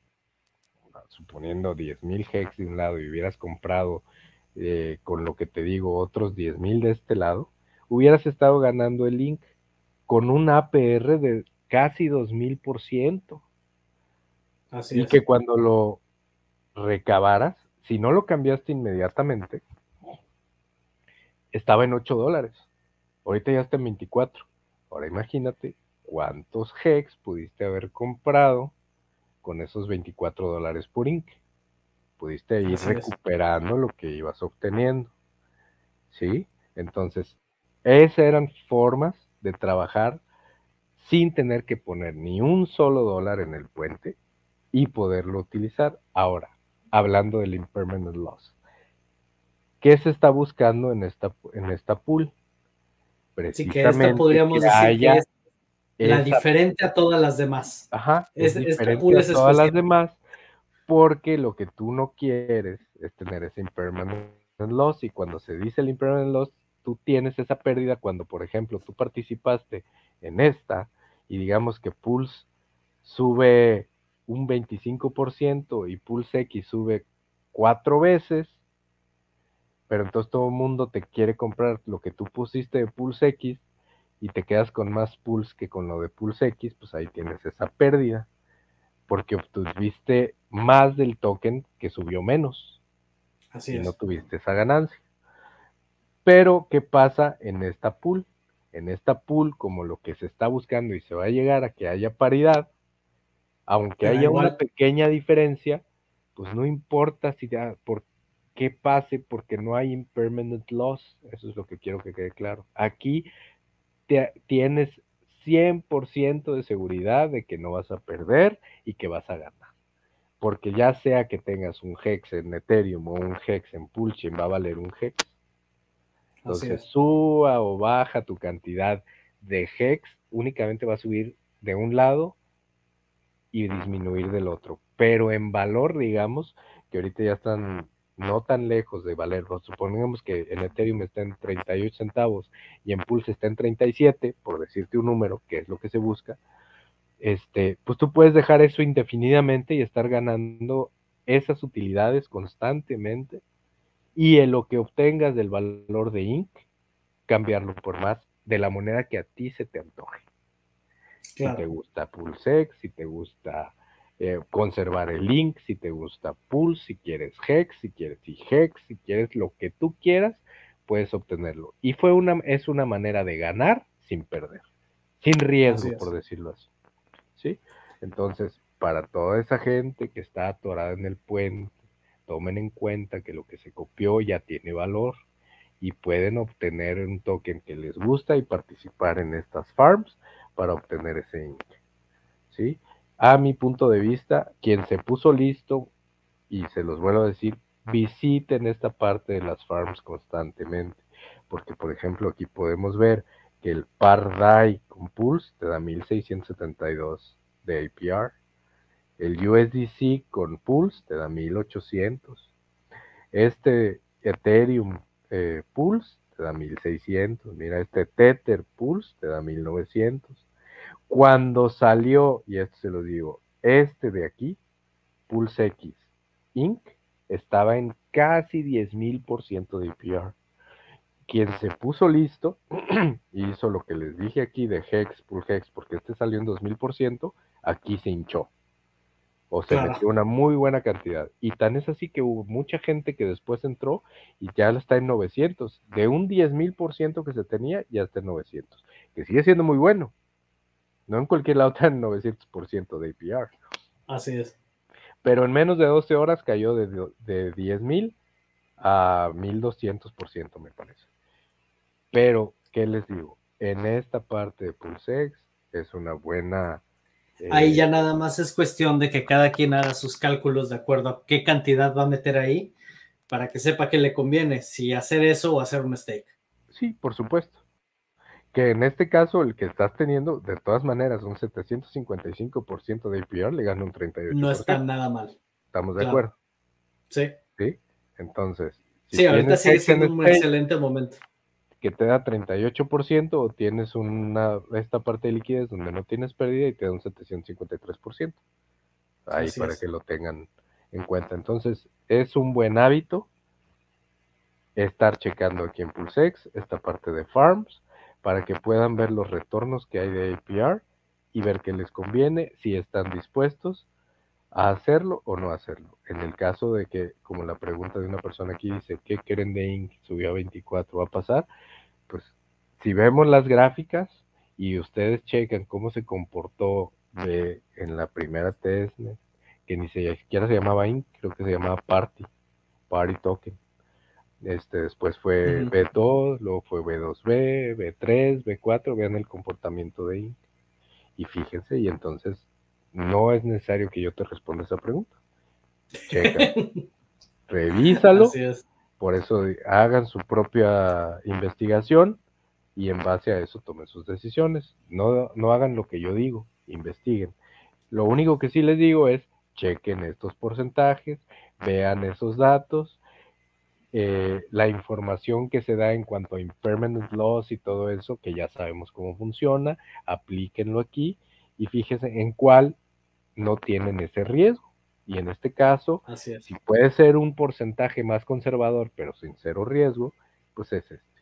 suponiendo 10.000 hex de un lado y hubieras comprado eh, con lo que te digo otros 10.000 de este lado, hubieras estado ganando el link con un APR de casi 2000%. Así y que cuando lo recabaras, si no lo cambiaste inmediatamente, estaba en 8 dólares. Ahorita ya está en 24. Ahora imagínate cuántos hex pudiste haber comprado con esos 24 dólares por Inc. Pudiste ir recuperando lo que ibas obteniendo. ¿Sí? Entonces, esas eran formas de trabajar sin tener que poner ni un solo dólar en el puente y poderlo utilizar. Ahora, hablando del impermanent loss. ¿Qué se está buscando en esta, en esta pool? Precisamente podríamos decir que la diferente a todas las demás. Ajá, es, diferente a todas las demás porque lo que tú no quieres es tener ese impermanent loss y cuando se dice el impermanent loss, tú tienes esa pérdida cuando, por ejemplo, tú participaste en esta y digamos que Pulse sube un 25% y Pulse X sube cuatro veces, pero entonces todo el mundo te quiere comprar lo que tú pusiste de Pulse X y te quedas con más pulse que con lo de pulse X, pues ahí tienes esa pérdida, porque obtuviste más del token que subió menos. Así y no tuviste esa ganancia. Pero, ¿qué pasa en esta pool? En esta pool, como lo que se está buscando y se va a llegar a que haya paridad, aunque haya una pequeña diferencia, pues no importa si ya, por qué pase, porque no hay impermanent loss. Eso es lo que quiero que quede claro. Aquí tienes 100% de seguridad de que no vas a perder y que vas a ganar. Porque ya sea que tengas un hex en Ethereum o un hex en Pulchain, va a valer un hex. Entonces, suba o baja tu cantidad de hex, únicamente va a subir de un lado y disminuir del otro. Pero en valor, digamos, que ahorita ya están no tan lejos de valer, supongamos que en Ethereum está en 38 centavos y en Pulse está en 37, por decirte un número, que es lo que se busca, este, pues tú puedes dejar eso indefinidamente y estar ganando esas utilidades constantemente y en lo que obtengas del valor de INC, cambiarlo por más de la moneda que a ti se te antoje. Si te gusta PulseX, si te gusta eh, conservar el link, si te gusta Pulse, si quieres Hex, si quieres Hex, si quieres lo que tú quieras, puedes obtenerlo. Y fue una, es una manera de ganar sin perder, sin riesgo, por decirlo así. ¿Sí? Entonces, para toda esa gente que está atorada en el puente, tomen en cuenta que lo que se copió ya tiene valor y pueden obtener un token que les gusta y participar en estas farms para obtener ese ink. ¿Sí? A mi punto de vista, quien se puso listo, y se los vuelvo a decir, visiten esta parte de las farms constantemente, porque por ejemplo aquí podemos ver que el par DAI con Pulse te da 1672 de APR, el USDC con Pulse te da 1800, este Ethereum eh, Pulse te da 1600, mira este Tether Pulse te da 1900, cuando salió, y esto se lo digo, este de aquí, Pulse X Inc., estaba en casi 10.000% de IPR. Quien se puso listo hizo lo que les dije aquí de Hex, Pulse Hex, porque este salió en 2000%, aquí se hinchó. O se metió una muy buena cantidad. Y tan es así que hubo mucha gente que después entró y ya está en 900. De un 10.000% que se tenía, ya está en 900. Que sigue siendo muy bueno. No en cualquier lado en 900% de APR. Así es. Pero en menos de 12 horas cayó de, de 10.000 a 1200%, me parece. Pero, ¿qué les digo? En esta parte de PulseX es una buena... ahí ya eh, nada más es cuestión de que cada quien haga sus cálculos de acuerdo a qué cantidad va a meter ahí para que sepa qué le conviene, si hacer eso o hacer un stake. Sí, por supuesto que en este caso el que estás teniendo, de todas maneras, un 755% de APR le gana un 38%. No está nada mal. ¿Estamos de acuerdo? Sí. Sí, entonces. sí, ahorita sigue siendo un excelente momento. Que te da 38% o tienes una, esta parte de liquidez donde no tienes pérdida y te da un 753%. Ahí para que lo tengan en cuenta. Entonces, es un buen hábito estar checando aquí en Pulsex esta parte de farms para que puedan ver los retornos que hay de APR y ver qué les conviene, si están dispuestos a hacerlo o no hacerlo. En el caso de que, como la pregunta de una persona aquí dice, ¿qué quieren de Inc? Subió a 24, ¿va a pasar? Pues si vemos las gráficas y ustedes checan cómo se comportó de, en la primera testnet, que ni siquiera se llamaba Inc, creo que se llamaba Party, Party Token este, después fue B2, luego fue B2B, B3, B4, vean el comportamiento de INC. Y fíjense, y entonces no es necesario que yo te responda esa pregunta. Checa, revísalo. Por eso hagan su propia investigación y en base a eso tomen sus decisiones. No, no hagan lo que yo digo, investiguen. Lo único que sí les digo es chequen estos porcentajes, vean esos datos eh, la información que se da en cuanto a impermanent loss y todo eso, que ya sabemos cómo funciona, aplíquenlo aquí y fíjense en cuál no tienen ese riesgo. Y en este caso, si puede ser un porcentaje más conservador, pero sin cero riesgo, pues es este.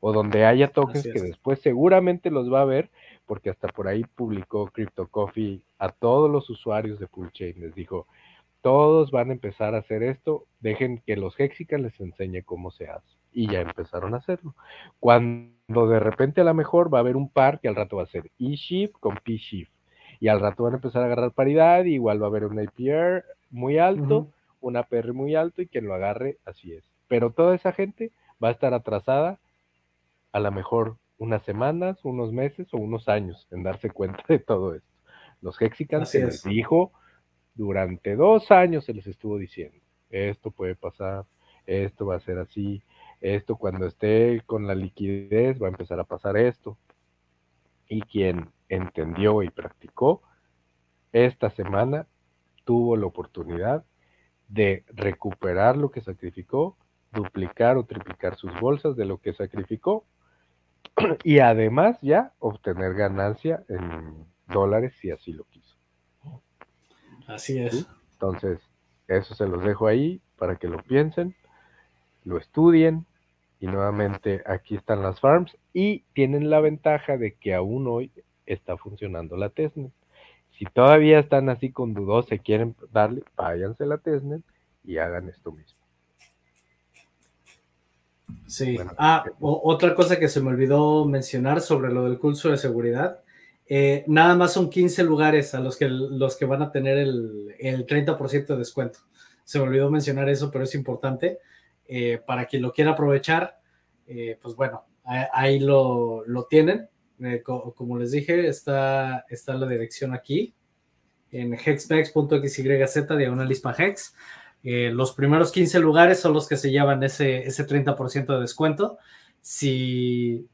O donde haya tokens que después seguramente los va a ver, porque hasta por ahí publicó Crypto Coffee a todos los usuarios de Chain Les dijo, todos van a empezar a hacer esto, dejen que los Hexicas les enseñe cómo se hace. Y ya empezaron a hacerlo. Cuando de repente a lo mejor va a haber un par que al rato va a ser E-Shift con P-Shift. Y al rato van a empezar a agarrar paridad, y igual va a haber un APR muy alto, un APR muy alto, y quien lo agarre, así es. Pero toda esa gente va a estar atrasada a lo mejor unas semanas, unos meses o unos años en darse cuenta de todo esto. Los Hexicans se les dijo durante dos años se les estuvo diciendo, esto puede pasar, esto va a ser así, esto cuando esté con la liquidez va a empezar a pasar esto. Y quien entendió y practicó, esta semana tuvo la oportunidad de recuperar lo que sacrificó, duplicar o triplicar sus bolsas de lo que sacrificó y además ya obtener ganancia en dólares si así lo quiso. Así es. Entonces, eso se los dejo ahí para que lo piensen, lo estudien y nuevamente aquí están las farms y tienen la ventaja de que aún hoy está funcionando la testnet. Si todavía están así con dudos, se quieren darle, váyanse la testnet y hagan esto mismo. Sí. ah, otra cosa que se me olvidó mencionar sobre lo del curso de seguridad. Eh, nada más son 15 lugares a los que, los que van a tener el, el 30% de descuento. Se me olvidó mencionar eso, pero es importante. Eh, para quien lo quiera aprovechar, eh, pues bueno, ahí lo, lo tienen. como les dije, está, está la dirección aquí en hexpex.xyz diagonal hex. Eh, los primeros 15 lugares son los que se llevan ese, ese 30% de descuento. Si,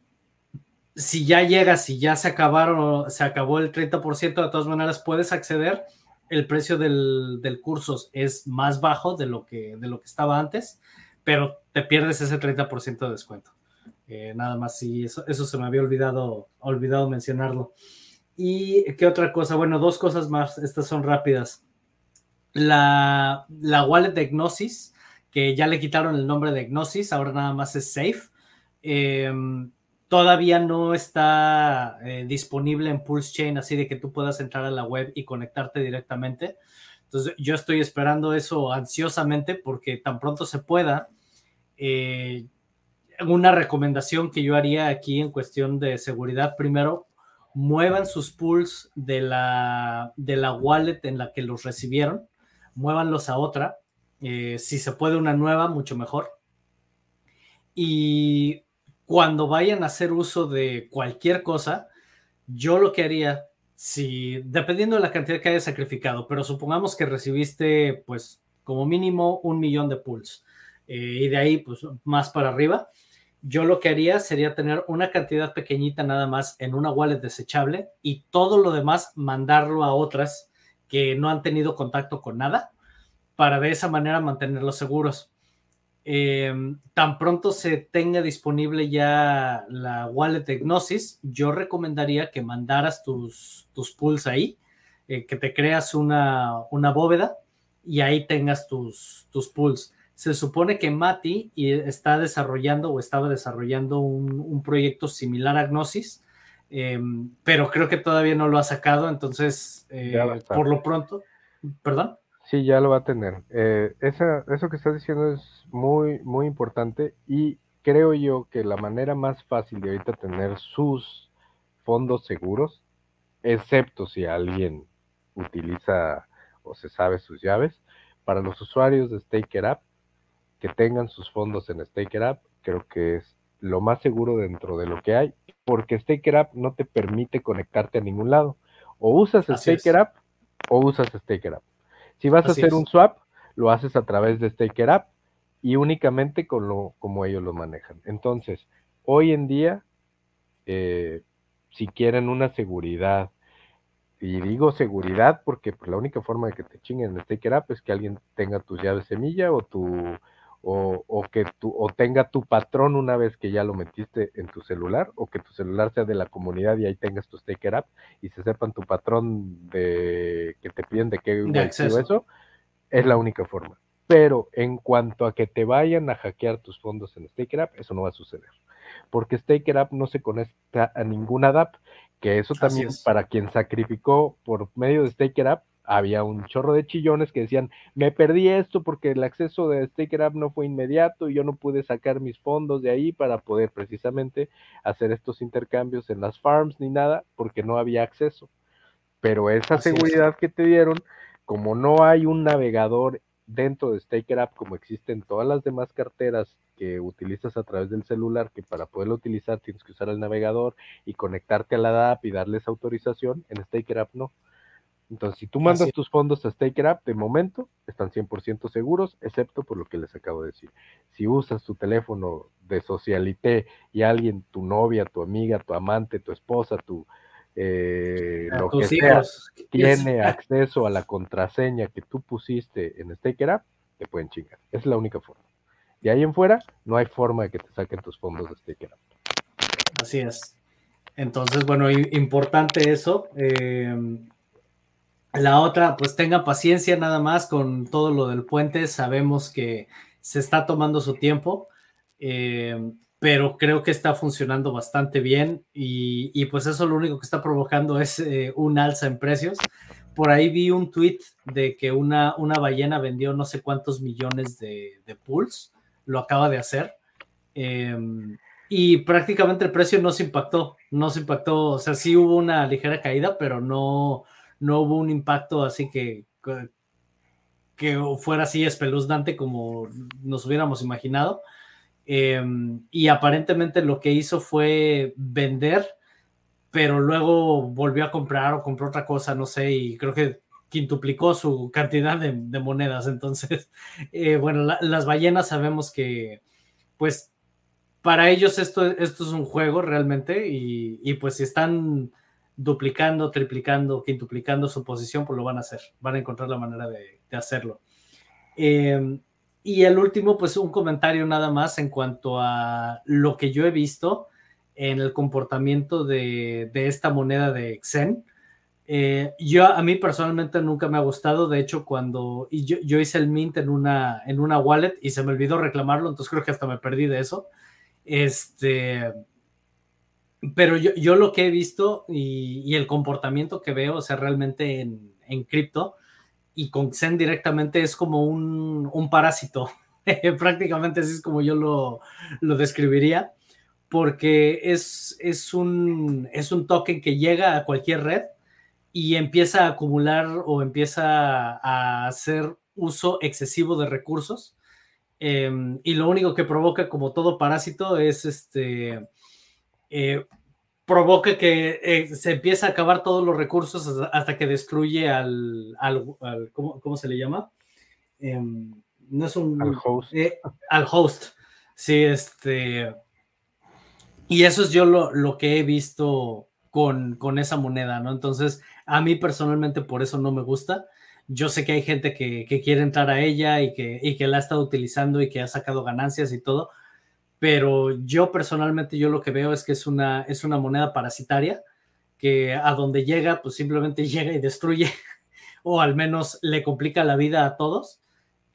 si ya llegas, si ya se acabaron, se acabó el 30%, de todas maneras puedes acceder. El precio del, curso es más bajo de lo, que, de lo que estaba antes, pero te pierdes ese 30% de descuento. Eh, nada más, sí, eso, se me había olvidado, olvidado mencionarlo. ¿Y qué otra cosa? Bueno, dos cosas más, estas son rápidas la, wallet de Gnosis, que ya le quitaron el nombre de Gnosis, ahora nada más es Safe. Em, todavía no está eh, disponible en Pulse Chain, así de que tú puedas entrar a la web y conectarte directamente. Entonces, yo estoy esperando eso ansiosamente porque tan pronto se pueda. Eh, una recomendación que yo haría aquí en cuestión de seguridad, primero, muevan sus pools de la, de la wallet en la que los recibieron muévanlos a otra. Eh, si se puede una nueva, mucho mejor. Y cuando vayan a hacer uso de cualquier cosa, yo lo que haría, si, dependiendo de la cantidad que hayas sacrificado, pero supongamos que recibiste, pues, como mínimo un millón de pools eh, y de ahí, pues, más para arriba, yo lo que haría sería tener una cantidad pequeñita nada más en una wallet desechable y todo lo demás mandarlo a otras que no han tenido contacto con nada para de esa manera mantenerlos seguros. Eh, tan pronto se tenga disponible ya la wallet de Gnosis, yo recomendaría que mandaras tus, tus pools ahí, eh, que te creas una, una, bóveda y ahí tengas tus, tus pools. Se supone que Mati está desarrollando o estaba desarrollando un, proyecto similar a Gnosis, eh, pero creo que todavía no lo ha sacado, entonces, por lo pronto, perdón. Sí, ya lo va a tener. Eh, eso que estás diciendo es muy, muy importante y creo yo que la manera más fácil de ahorita tener sus fondos seguros, excepto si alguien utiliza o se sabe sus llaves, para los usuarios de Staker App, que tengan sus fondos en Staker App, creo que es lo más seguro dentro de lo que hay, porque Staker App no te permite conectarte a ningún lado. O usas Staker App o usas Staker App. Si vas a hacer un swap, lo haces a través de Staker App y únicamente con lo como ellos lo manejan. Entonces, hoy en día, eh, si quieren una seguridad, y digo seguridad porque pues, la única forma de que te chinguen en Staker App es que alguien tenga tus llaves semilla o tu o, que tu, o tenga tu patrón una vez que ya lo metiste en tu celular, o que tu celular sea de la comunidad y ahí tengas tu Staker App y se sepan tu patrón de que te piden de qué eso, es la única forma. Pero en cuanto a que te vayan a hackear tus fondos en Staker App, eso no va a suceder. Porque Staker App no se conecta a ninguna DApp, que eso también para quien sacrificó por medio de Staker App, había un chorro de chillones que decían, me perdí esto porque el acceso de Staker App no fue inmediato y yo no pude sacar mis fondos de ahí para poder precisamente hacer estos intercambios en las farms ni nada porque no había acceso. Pero esa seguridad que te dieron, como no hay un navegador dentro de Staker App como existen todas las demás carteras que utilizas a través del celular, que para poderlo utilizar tienes que usar el navegador y conectarte a la app y darles autorización, en Staker App no. Entonces, si tú mandas tus fondos a Staker App, de momento están 100% seguros, excepto por lo que les acabo de decir. Si usas tu teléfono de socialité y alguien, tu novia, tu amiga, tu amante, tu esposa, tu eh, lo que sea, tiene acceso a la contraseña que tú pusiste en Staker App, te pueden chingar. Esa es la única forma. Y ahí en fuera, no hay forma de que te saquen tus fondos de staker. Así es. Entonces, bueno, importante eso. Eh, la otra, pues tenga paciencia nada más con todo lo del puente. Sabemos que se está tomando su tiempo, eh, pero creo que está funcionando bastante bien y, pues eso lo único que está provocando es eh, un alza en precios. Por ahí vi un tweet de que una, una ballena vendió no sé cuántos millones de, de pools, lo acaba de hacer. Em, y prácticamente el precio no se impactó, no se impactó, o sea, sí hubo una ligera caída, pero no, no hubo un impacto así que, que fuera así espeluznante como nos hubiéramos imaginado. Em, y aparentemente lo que hizo fue vender, pero luego volvió a comprar o compró otra cosa, no sé, y creo que quintuplicó su cantidad de, monedas. Entonces, eh, bueno, las ballenas sabemos que, pues, para ellos esto, esto es un juego realmente y, y pues si están duplicando, triplicando, quintuplicando su posición, pues lo van a hacer, van a encontrar la manera de, hacerlo. Em, y el último, pues un comentario nada más en cuanto a lo que yo he visto en el comportamiento de, esta moneda de Xen. Eh, yo a mí personalmente nunca me ha gustado, de hecho cuando yo, yo, hice el mint en una, en una wallet y se me olvidó reclamarlo, entonces creo que hasta me perdí de eso. Este, pero yo, lo que he visto y, el comportamiento que veo, o realmente en, en cripto y con Xen directamente es como un, parásito. Prácticamente así es como yo lo, describiría, porque es, es, un, es un token que llega a cualquier red y empieza a acumular o empieza a hacer uso excesivo de recursos. Em, y lo único que provoca, como todo parásito, es este eh, provoca que eh, se empieza a acabar todos los recursos hasta, que destruye al, ¿cómo, se le llama? Em, no es un... Al host. Eh, al host. Sí, este... Y eso es yo lo, que he visto con, con, esa moneda, ¿no? Entonces, a mí personalmente por eso no me gusta. Yo sé que hay gente que, quiere entrar a ella y que, y que la ha estado utilizando y que ha sacado ganancias y todo, pero yo personalmente yo lo que veo es que es una, es una moneda parasitaria que a donde llega, pues simplemente llega y destruye, o al menos le complica la vida a todos.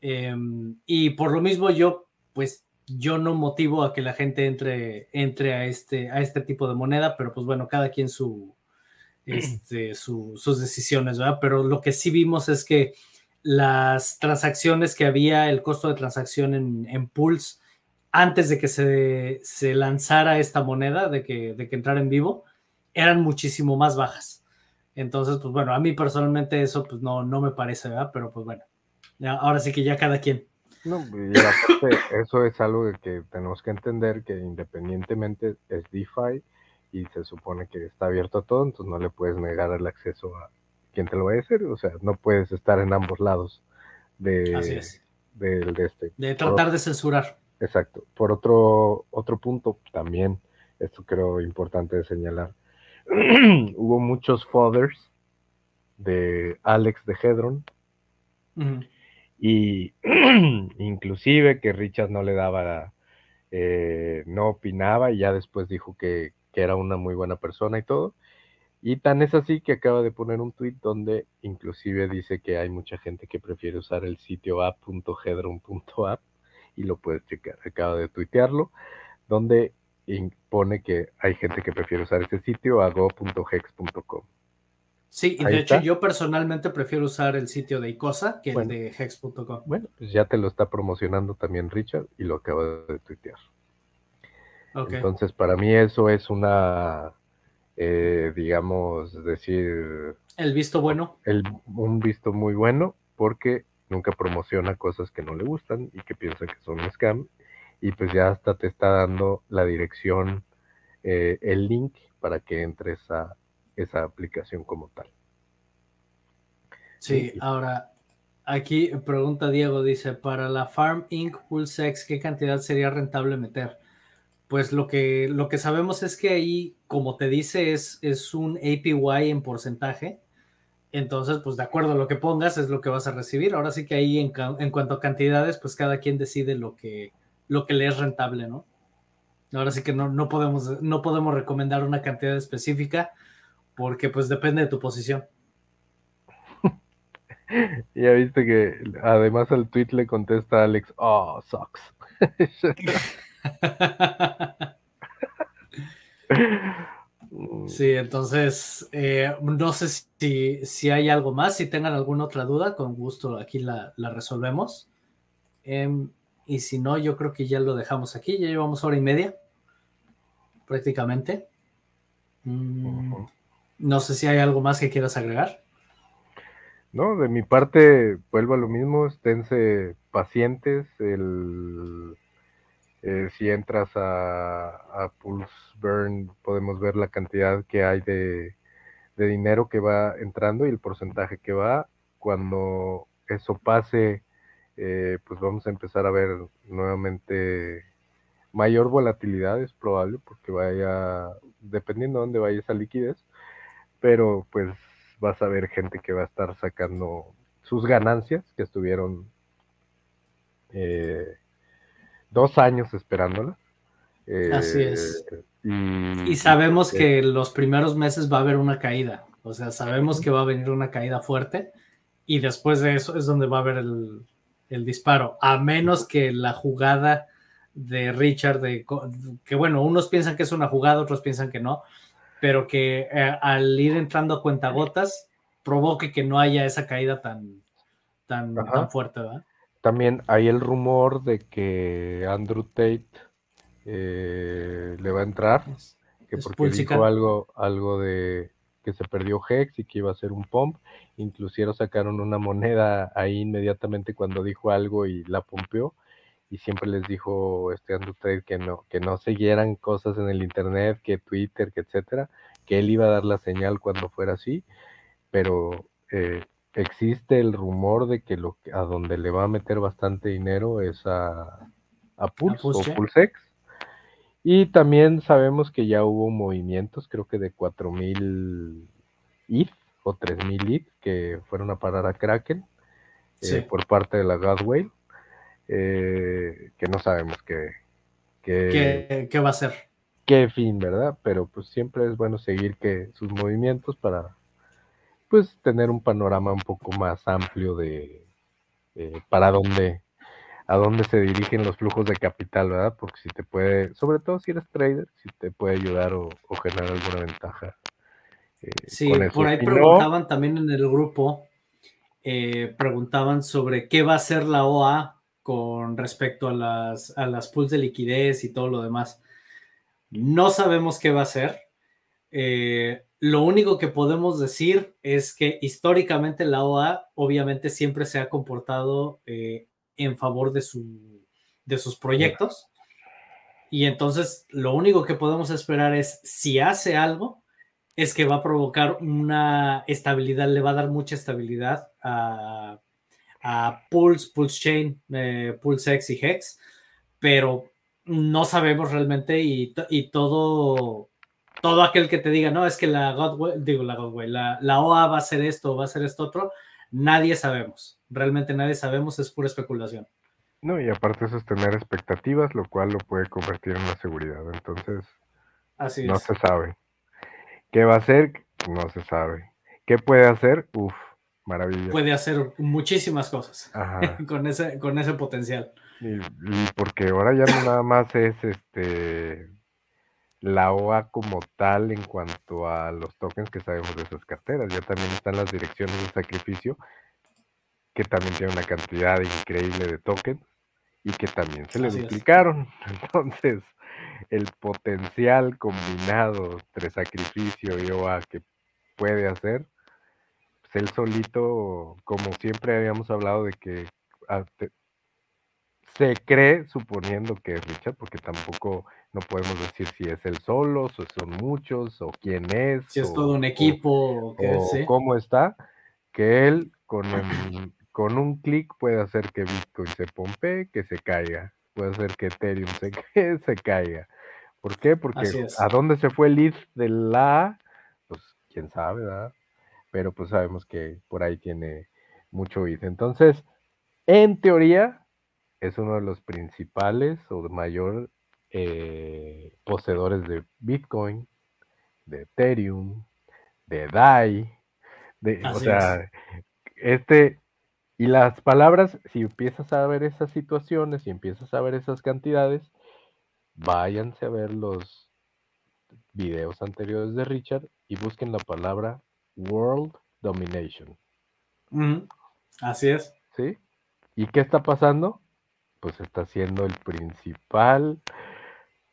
Em, y por lo mismo yo, pues yo no motivo a que la gente entre, entre a, este, a este tipo de moneda, pero pues bueno, cada quien su, este, sus decisiones, ¿verdad? Pero lo que sí vimos es que las transacciones que había, el costo de transacción en, en Pulse, antes de que se, lanzara esta moneda, de que, de que entrara en vivo, eran muchísimo más bajas. Entonces, pues bueno, a mí personalmente eso pues no, no me parece, ¿verdad? Pero pues bueno, ahora sí que ya cada quien. No, y aparte, eso es algo que tenemos que entender que independientemente es DeFi y se supone que está abierto a todo, entonces no le puedes negar el acceso a quien te lo va a hacer, o sea, no puedes estar en ambos lados de, de, este. De tratar de censurar. Exacto. Por otro, otro punto también, esto creo importante de señalar, hubo muchos fathers de Alex de Hedron y inclusive que Richard no le daba, eh, no opinaba y ya después dijo que, que, era una muy buena persona y todo. Y tan es así que acaba de poner un tweet donde inclusive dice que hay mucha gente que prefiere usar el sitio app.hedron.app y lo puedes checar. Acabo de tuitearlo, donde impone que hay gente que prefiere usar ese sitio a go.hex.com. Sí, y de hecho yo personalmente prefiero usar el sitio de Icosa que el de hex.com. Bueno, pues ya te lo está promocionando también Richard y lo acabo de tuitear. Entonces, para mí eso es una, eh, digamos, decir... El visto bueno. El, un visto muy bueno porque nunca promociona cosas que no le gustan y que piensa que son un scam. Y pues ya hasta te está dando la dirección, eh, el link para que entres a esa aplicación como tal. Sí, ahora aquí pregunta Diego, dice, para la Farm Inc. Pulsex, ¿qué cantidad sería rentable meter? Pues lo que, lo que sabemos es que ahí, como te dice, es, es un APY en porcentaje Entonces, pues de acuerdo a lo que pongas es lo que vas a recibir. Ahora sí que ahí en, en cuanto a cantidades, pues cada quien decide lo que, lo que le es rentable, ¿no? Ahora sí que no, no, podemos, no podemos recomendar una cantidad específica porque pues depende de tu posición. ya viste que además al tweet le contesta Alex, oh, sucks. Sí, entonces, eh, no sé si, si, hay algo más, si tengan alguna otra duda, con gusto aquí la, resolvemos. Em, y si no, yo creo que ya lo dejamos aquí, ya llevamos hora y media, prácticamente. Mm, no sé si hay algo más que quieras agregar. No, de mi parte, vuelvo a lo mismo, esténse pacientes, el eh, si entras a, Pulse Burn, podemos ver la cantidad que hay de, dinero que va entrando y el porcentaje que va. Cuando eso pase, eh, pues vamos a empezar a ver nuevamente mayor volatilidad, es probable, porque vaya, dependiendo de dónde vaya esa liquidez, pero pues vas a ver gente que va a estar sacando sus ganancias que estuvieron eh, dos años esperándola. Así es. Eh, y, sabemos que los primeros meses va a haber una caída. O sea, sabemos que va a venir una caída fuerte y después de eso es donde va a haber el, disparo. A menos que la jugada de Richard, de, que bueno, unos piensan que es una jugada, otros piensan que no, pero que eh, al ir entrando a cuentagotas provoque que no haya esa caída tan, tan, tan fuerte, ¿verdad? También hay el rumor de que Andrew Tate eh, le va a entrar, que porque dijo algo, algo de que se perdió Hex y que iba a ser un pump. Inclusive sacaron una moneda ahí inmediatamente cuando dijo algo y la pompeó. Y siempre les dijo este Andrew Tate que no, que no siguieran cosas en el internet, que Twitter, que etcétera, que él iba a dar la señal cuando fuera así. Pero eh, existe el rumor de que lo a donde le va a meter bastante dinero es a, a Pulse, o Pulsex. Y también sabemos que ya hubo movimientos, creo que de 4000 ETH o 3000 ETH que fueron a parar a Kraken eh, por parte de la Godway, eh, que no sabemos qué, qué, qué va a ser. Qué fin, ¿verdad? Pero pues siempre es bueno seguir que sus movimientos para pues tener un panorama un poco más amplio de eh, para dónde a dónde se dirigen los flujos de capital, ¿verdad? Porque si te puede, sobre todo si eres trader, si te puede ayudar o, generar alguna ventaja. Eh, sí, por ahí preguntaban también en el grupo, eh, preguntaban sobre qué va a hacer la OA con respecto a las, a las pools de liquidez y todo lo demás. No sabemos qué va a hacer. Eh, lo único que podemos decir es que históricamente la OA obviamente siempre se ha comportado eh, en favor de, su, de sus proyectos. Y entonces lo único que podemos esperar es si hace algo, es que va a provocar una estabilidad, le va a dar mucha estabilidad a, Pulse, Pulse Chain, eh, Pulse X y Hex, pero no sabemos realmente y, y todo todo aquel que te diga, no, es que la Godway, digo la Godway, la, la OA va a hacer esto, va a hacer esto otro, nadie sabemos. Realmente nadie sabemos, es pura especulación. No, y aparte eso es tener expectativas, lo cual lo puede convertir en una seguridad. Entonces, Así no se sabe. ¿Qué va a hacer? No se sabe. ¿Qué puede hacer? Uf, maravilla. Puede hacer muchísimas cosas con, ese, con ese potencial. y, porque ahora ya no nada más es este la OA como tal en cuanto a los tokens que sabemos de esas carteras. Ya también están las direcciones de sacrificio, que también tienen una cantidad increíble de tokens y que también se le duplicaron. Entonces, el potencial combinado entre sacrificio y OA que puede hacer, pues él solito, como siempre habíamos hablado de que ah, se cree, suponiendo que es Richard, porque tampoco no podemos decir si es él solo, o son muchos, o quién es. Si es todo un equipo, o, cómo está, que él con, con un clic puede hacer que Bitcoin se pompe, que se caiga, puede hacer que Ethereum se, se caiga. ¿Por qué? Porque a dónde se fue el lead de la, pues quién sabe, ¿verdad? pero pues sabemos que por ahí tiene mucho bit. Entonces, en teoría, es uno de los principales o mayor eh, poseedores de Bitcoin, de Ethereum, de DAI, de, o sea, este, y las palabras, si empiezas a ver esas situaciones, y empiezas a ver esas cantidades, váyanse a ver los videos anteriores de Richard y busquen la palabra World Domination. Así es. ¿Sí? ¿Y qué está pasando? Pues está siendo el principal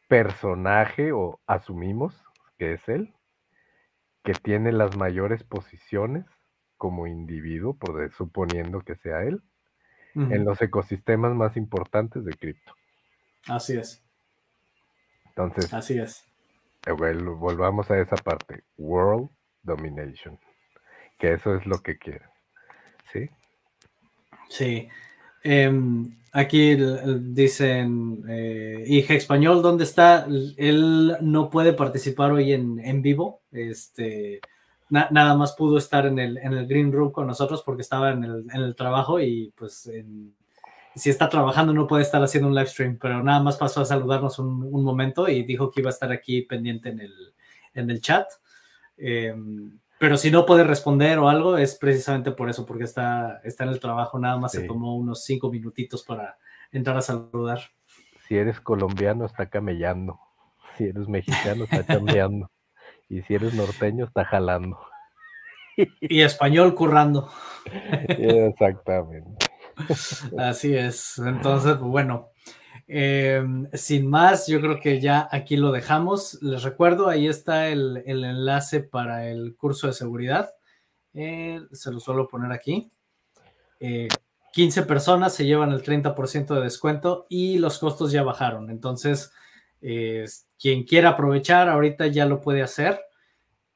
personaje, o asumimos que es él, que tiene las mayores posiciones como individuo, por suponiendo que sea él, en los ecosistemas más importantes de cripto. Así es. Entonces, así es. Eh, volvamos a esa parte, World Domination, que eso es lo que quiere. ¿Sí? Sí. Em, aquí dicen, eh, hija español, ¿dónde está? Él no puede participar hoy en, vivo. Este, nada más pudo estar en el, en el, Green Room con nosotros porque estaba en el, en el trabajo y pues si está trabajando no puede estar haciendo un live stream, pero nada más pasó a saludarnos un, un momento y dijo que iba a estar aquí pendiente en el, en el chat. Em, pero si no puede responder o algo, es precisamente por eso, porque está, está en el trabajo, nada más se tomó unos cinco minutitos para entrar a saludar. Si eres colombiano, está camellando. Si eres mexicano, está cambiando. y si eres norteño, está jalando. y español currando. Exactamente. Así es. Entonces, pues, bueno, Em, sin más, yo creo que ya aquí lo dejamos. Les recuerdo, ahí está el, enlace para el curso de seguridad. Eh, se lo suelo poner aquí. 15 eh, personas se llevan el 30% de descuento y los costos ya bajaron. Entonces, eh, quien quiera aprovechar, ahorita ya lo puede hacer.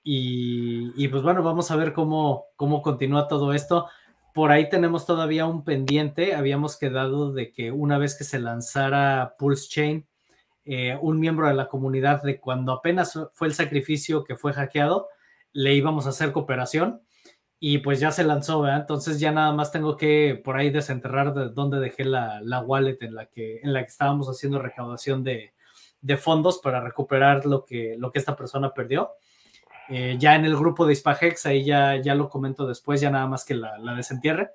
Y, y, pues bueno, vamos a ver cómo, cómo continúa todo esto por ahí tenemos todavía un pendiente. Habíamos quedado de que una vez que se lanzara Pulse Chain, eh, un miembro de la comunidad de cuando apenas fue el sacrificio que fue hackeado, le íbamos a hacer cooperación y pues ya se lanzó. Entonces ya nada más tengo que por ahí desenterrar de dónde dejé la, wallet en la, que, en la que estábamos haciendo recaudación de, de fondos para recuperar lo que, lo que esta persona perdió. Eh, ya en el grupo de Hispagex, ahí ya, ya lo comento después, ya nada más que la, desentierre,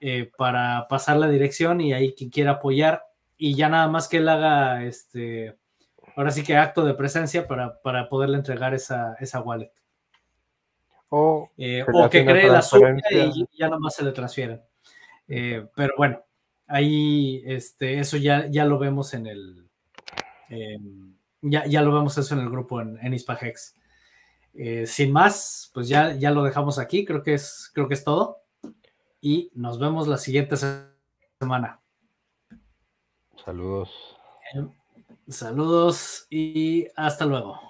eh, para pasar la dirección y ahí quien quiera apoyar y ya nada más que él haga este, ahora sí que acto de presencia para, para poderle entregar esa, esa wallet. O, eh, que cree la suya y ya nada más se le transfieren. pero bueno, ahí este, eso ya, ya lo vemos en el, ya, ya lo vemos eso en el grupo en, en Hispagex. Eh, sin más, pues ya, ya lo dejamos aquí, creo que, es, creo que es todo. Y nos vemos la siguiente semana. Saludos. saludos y hasta luego.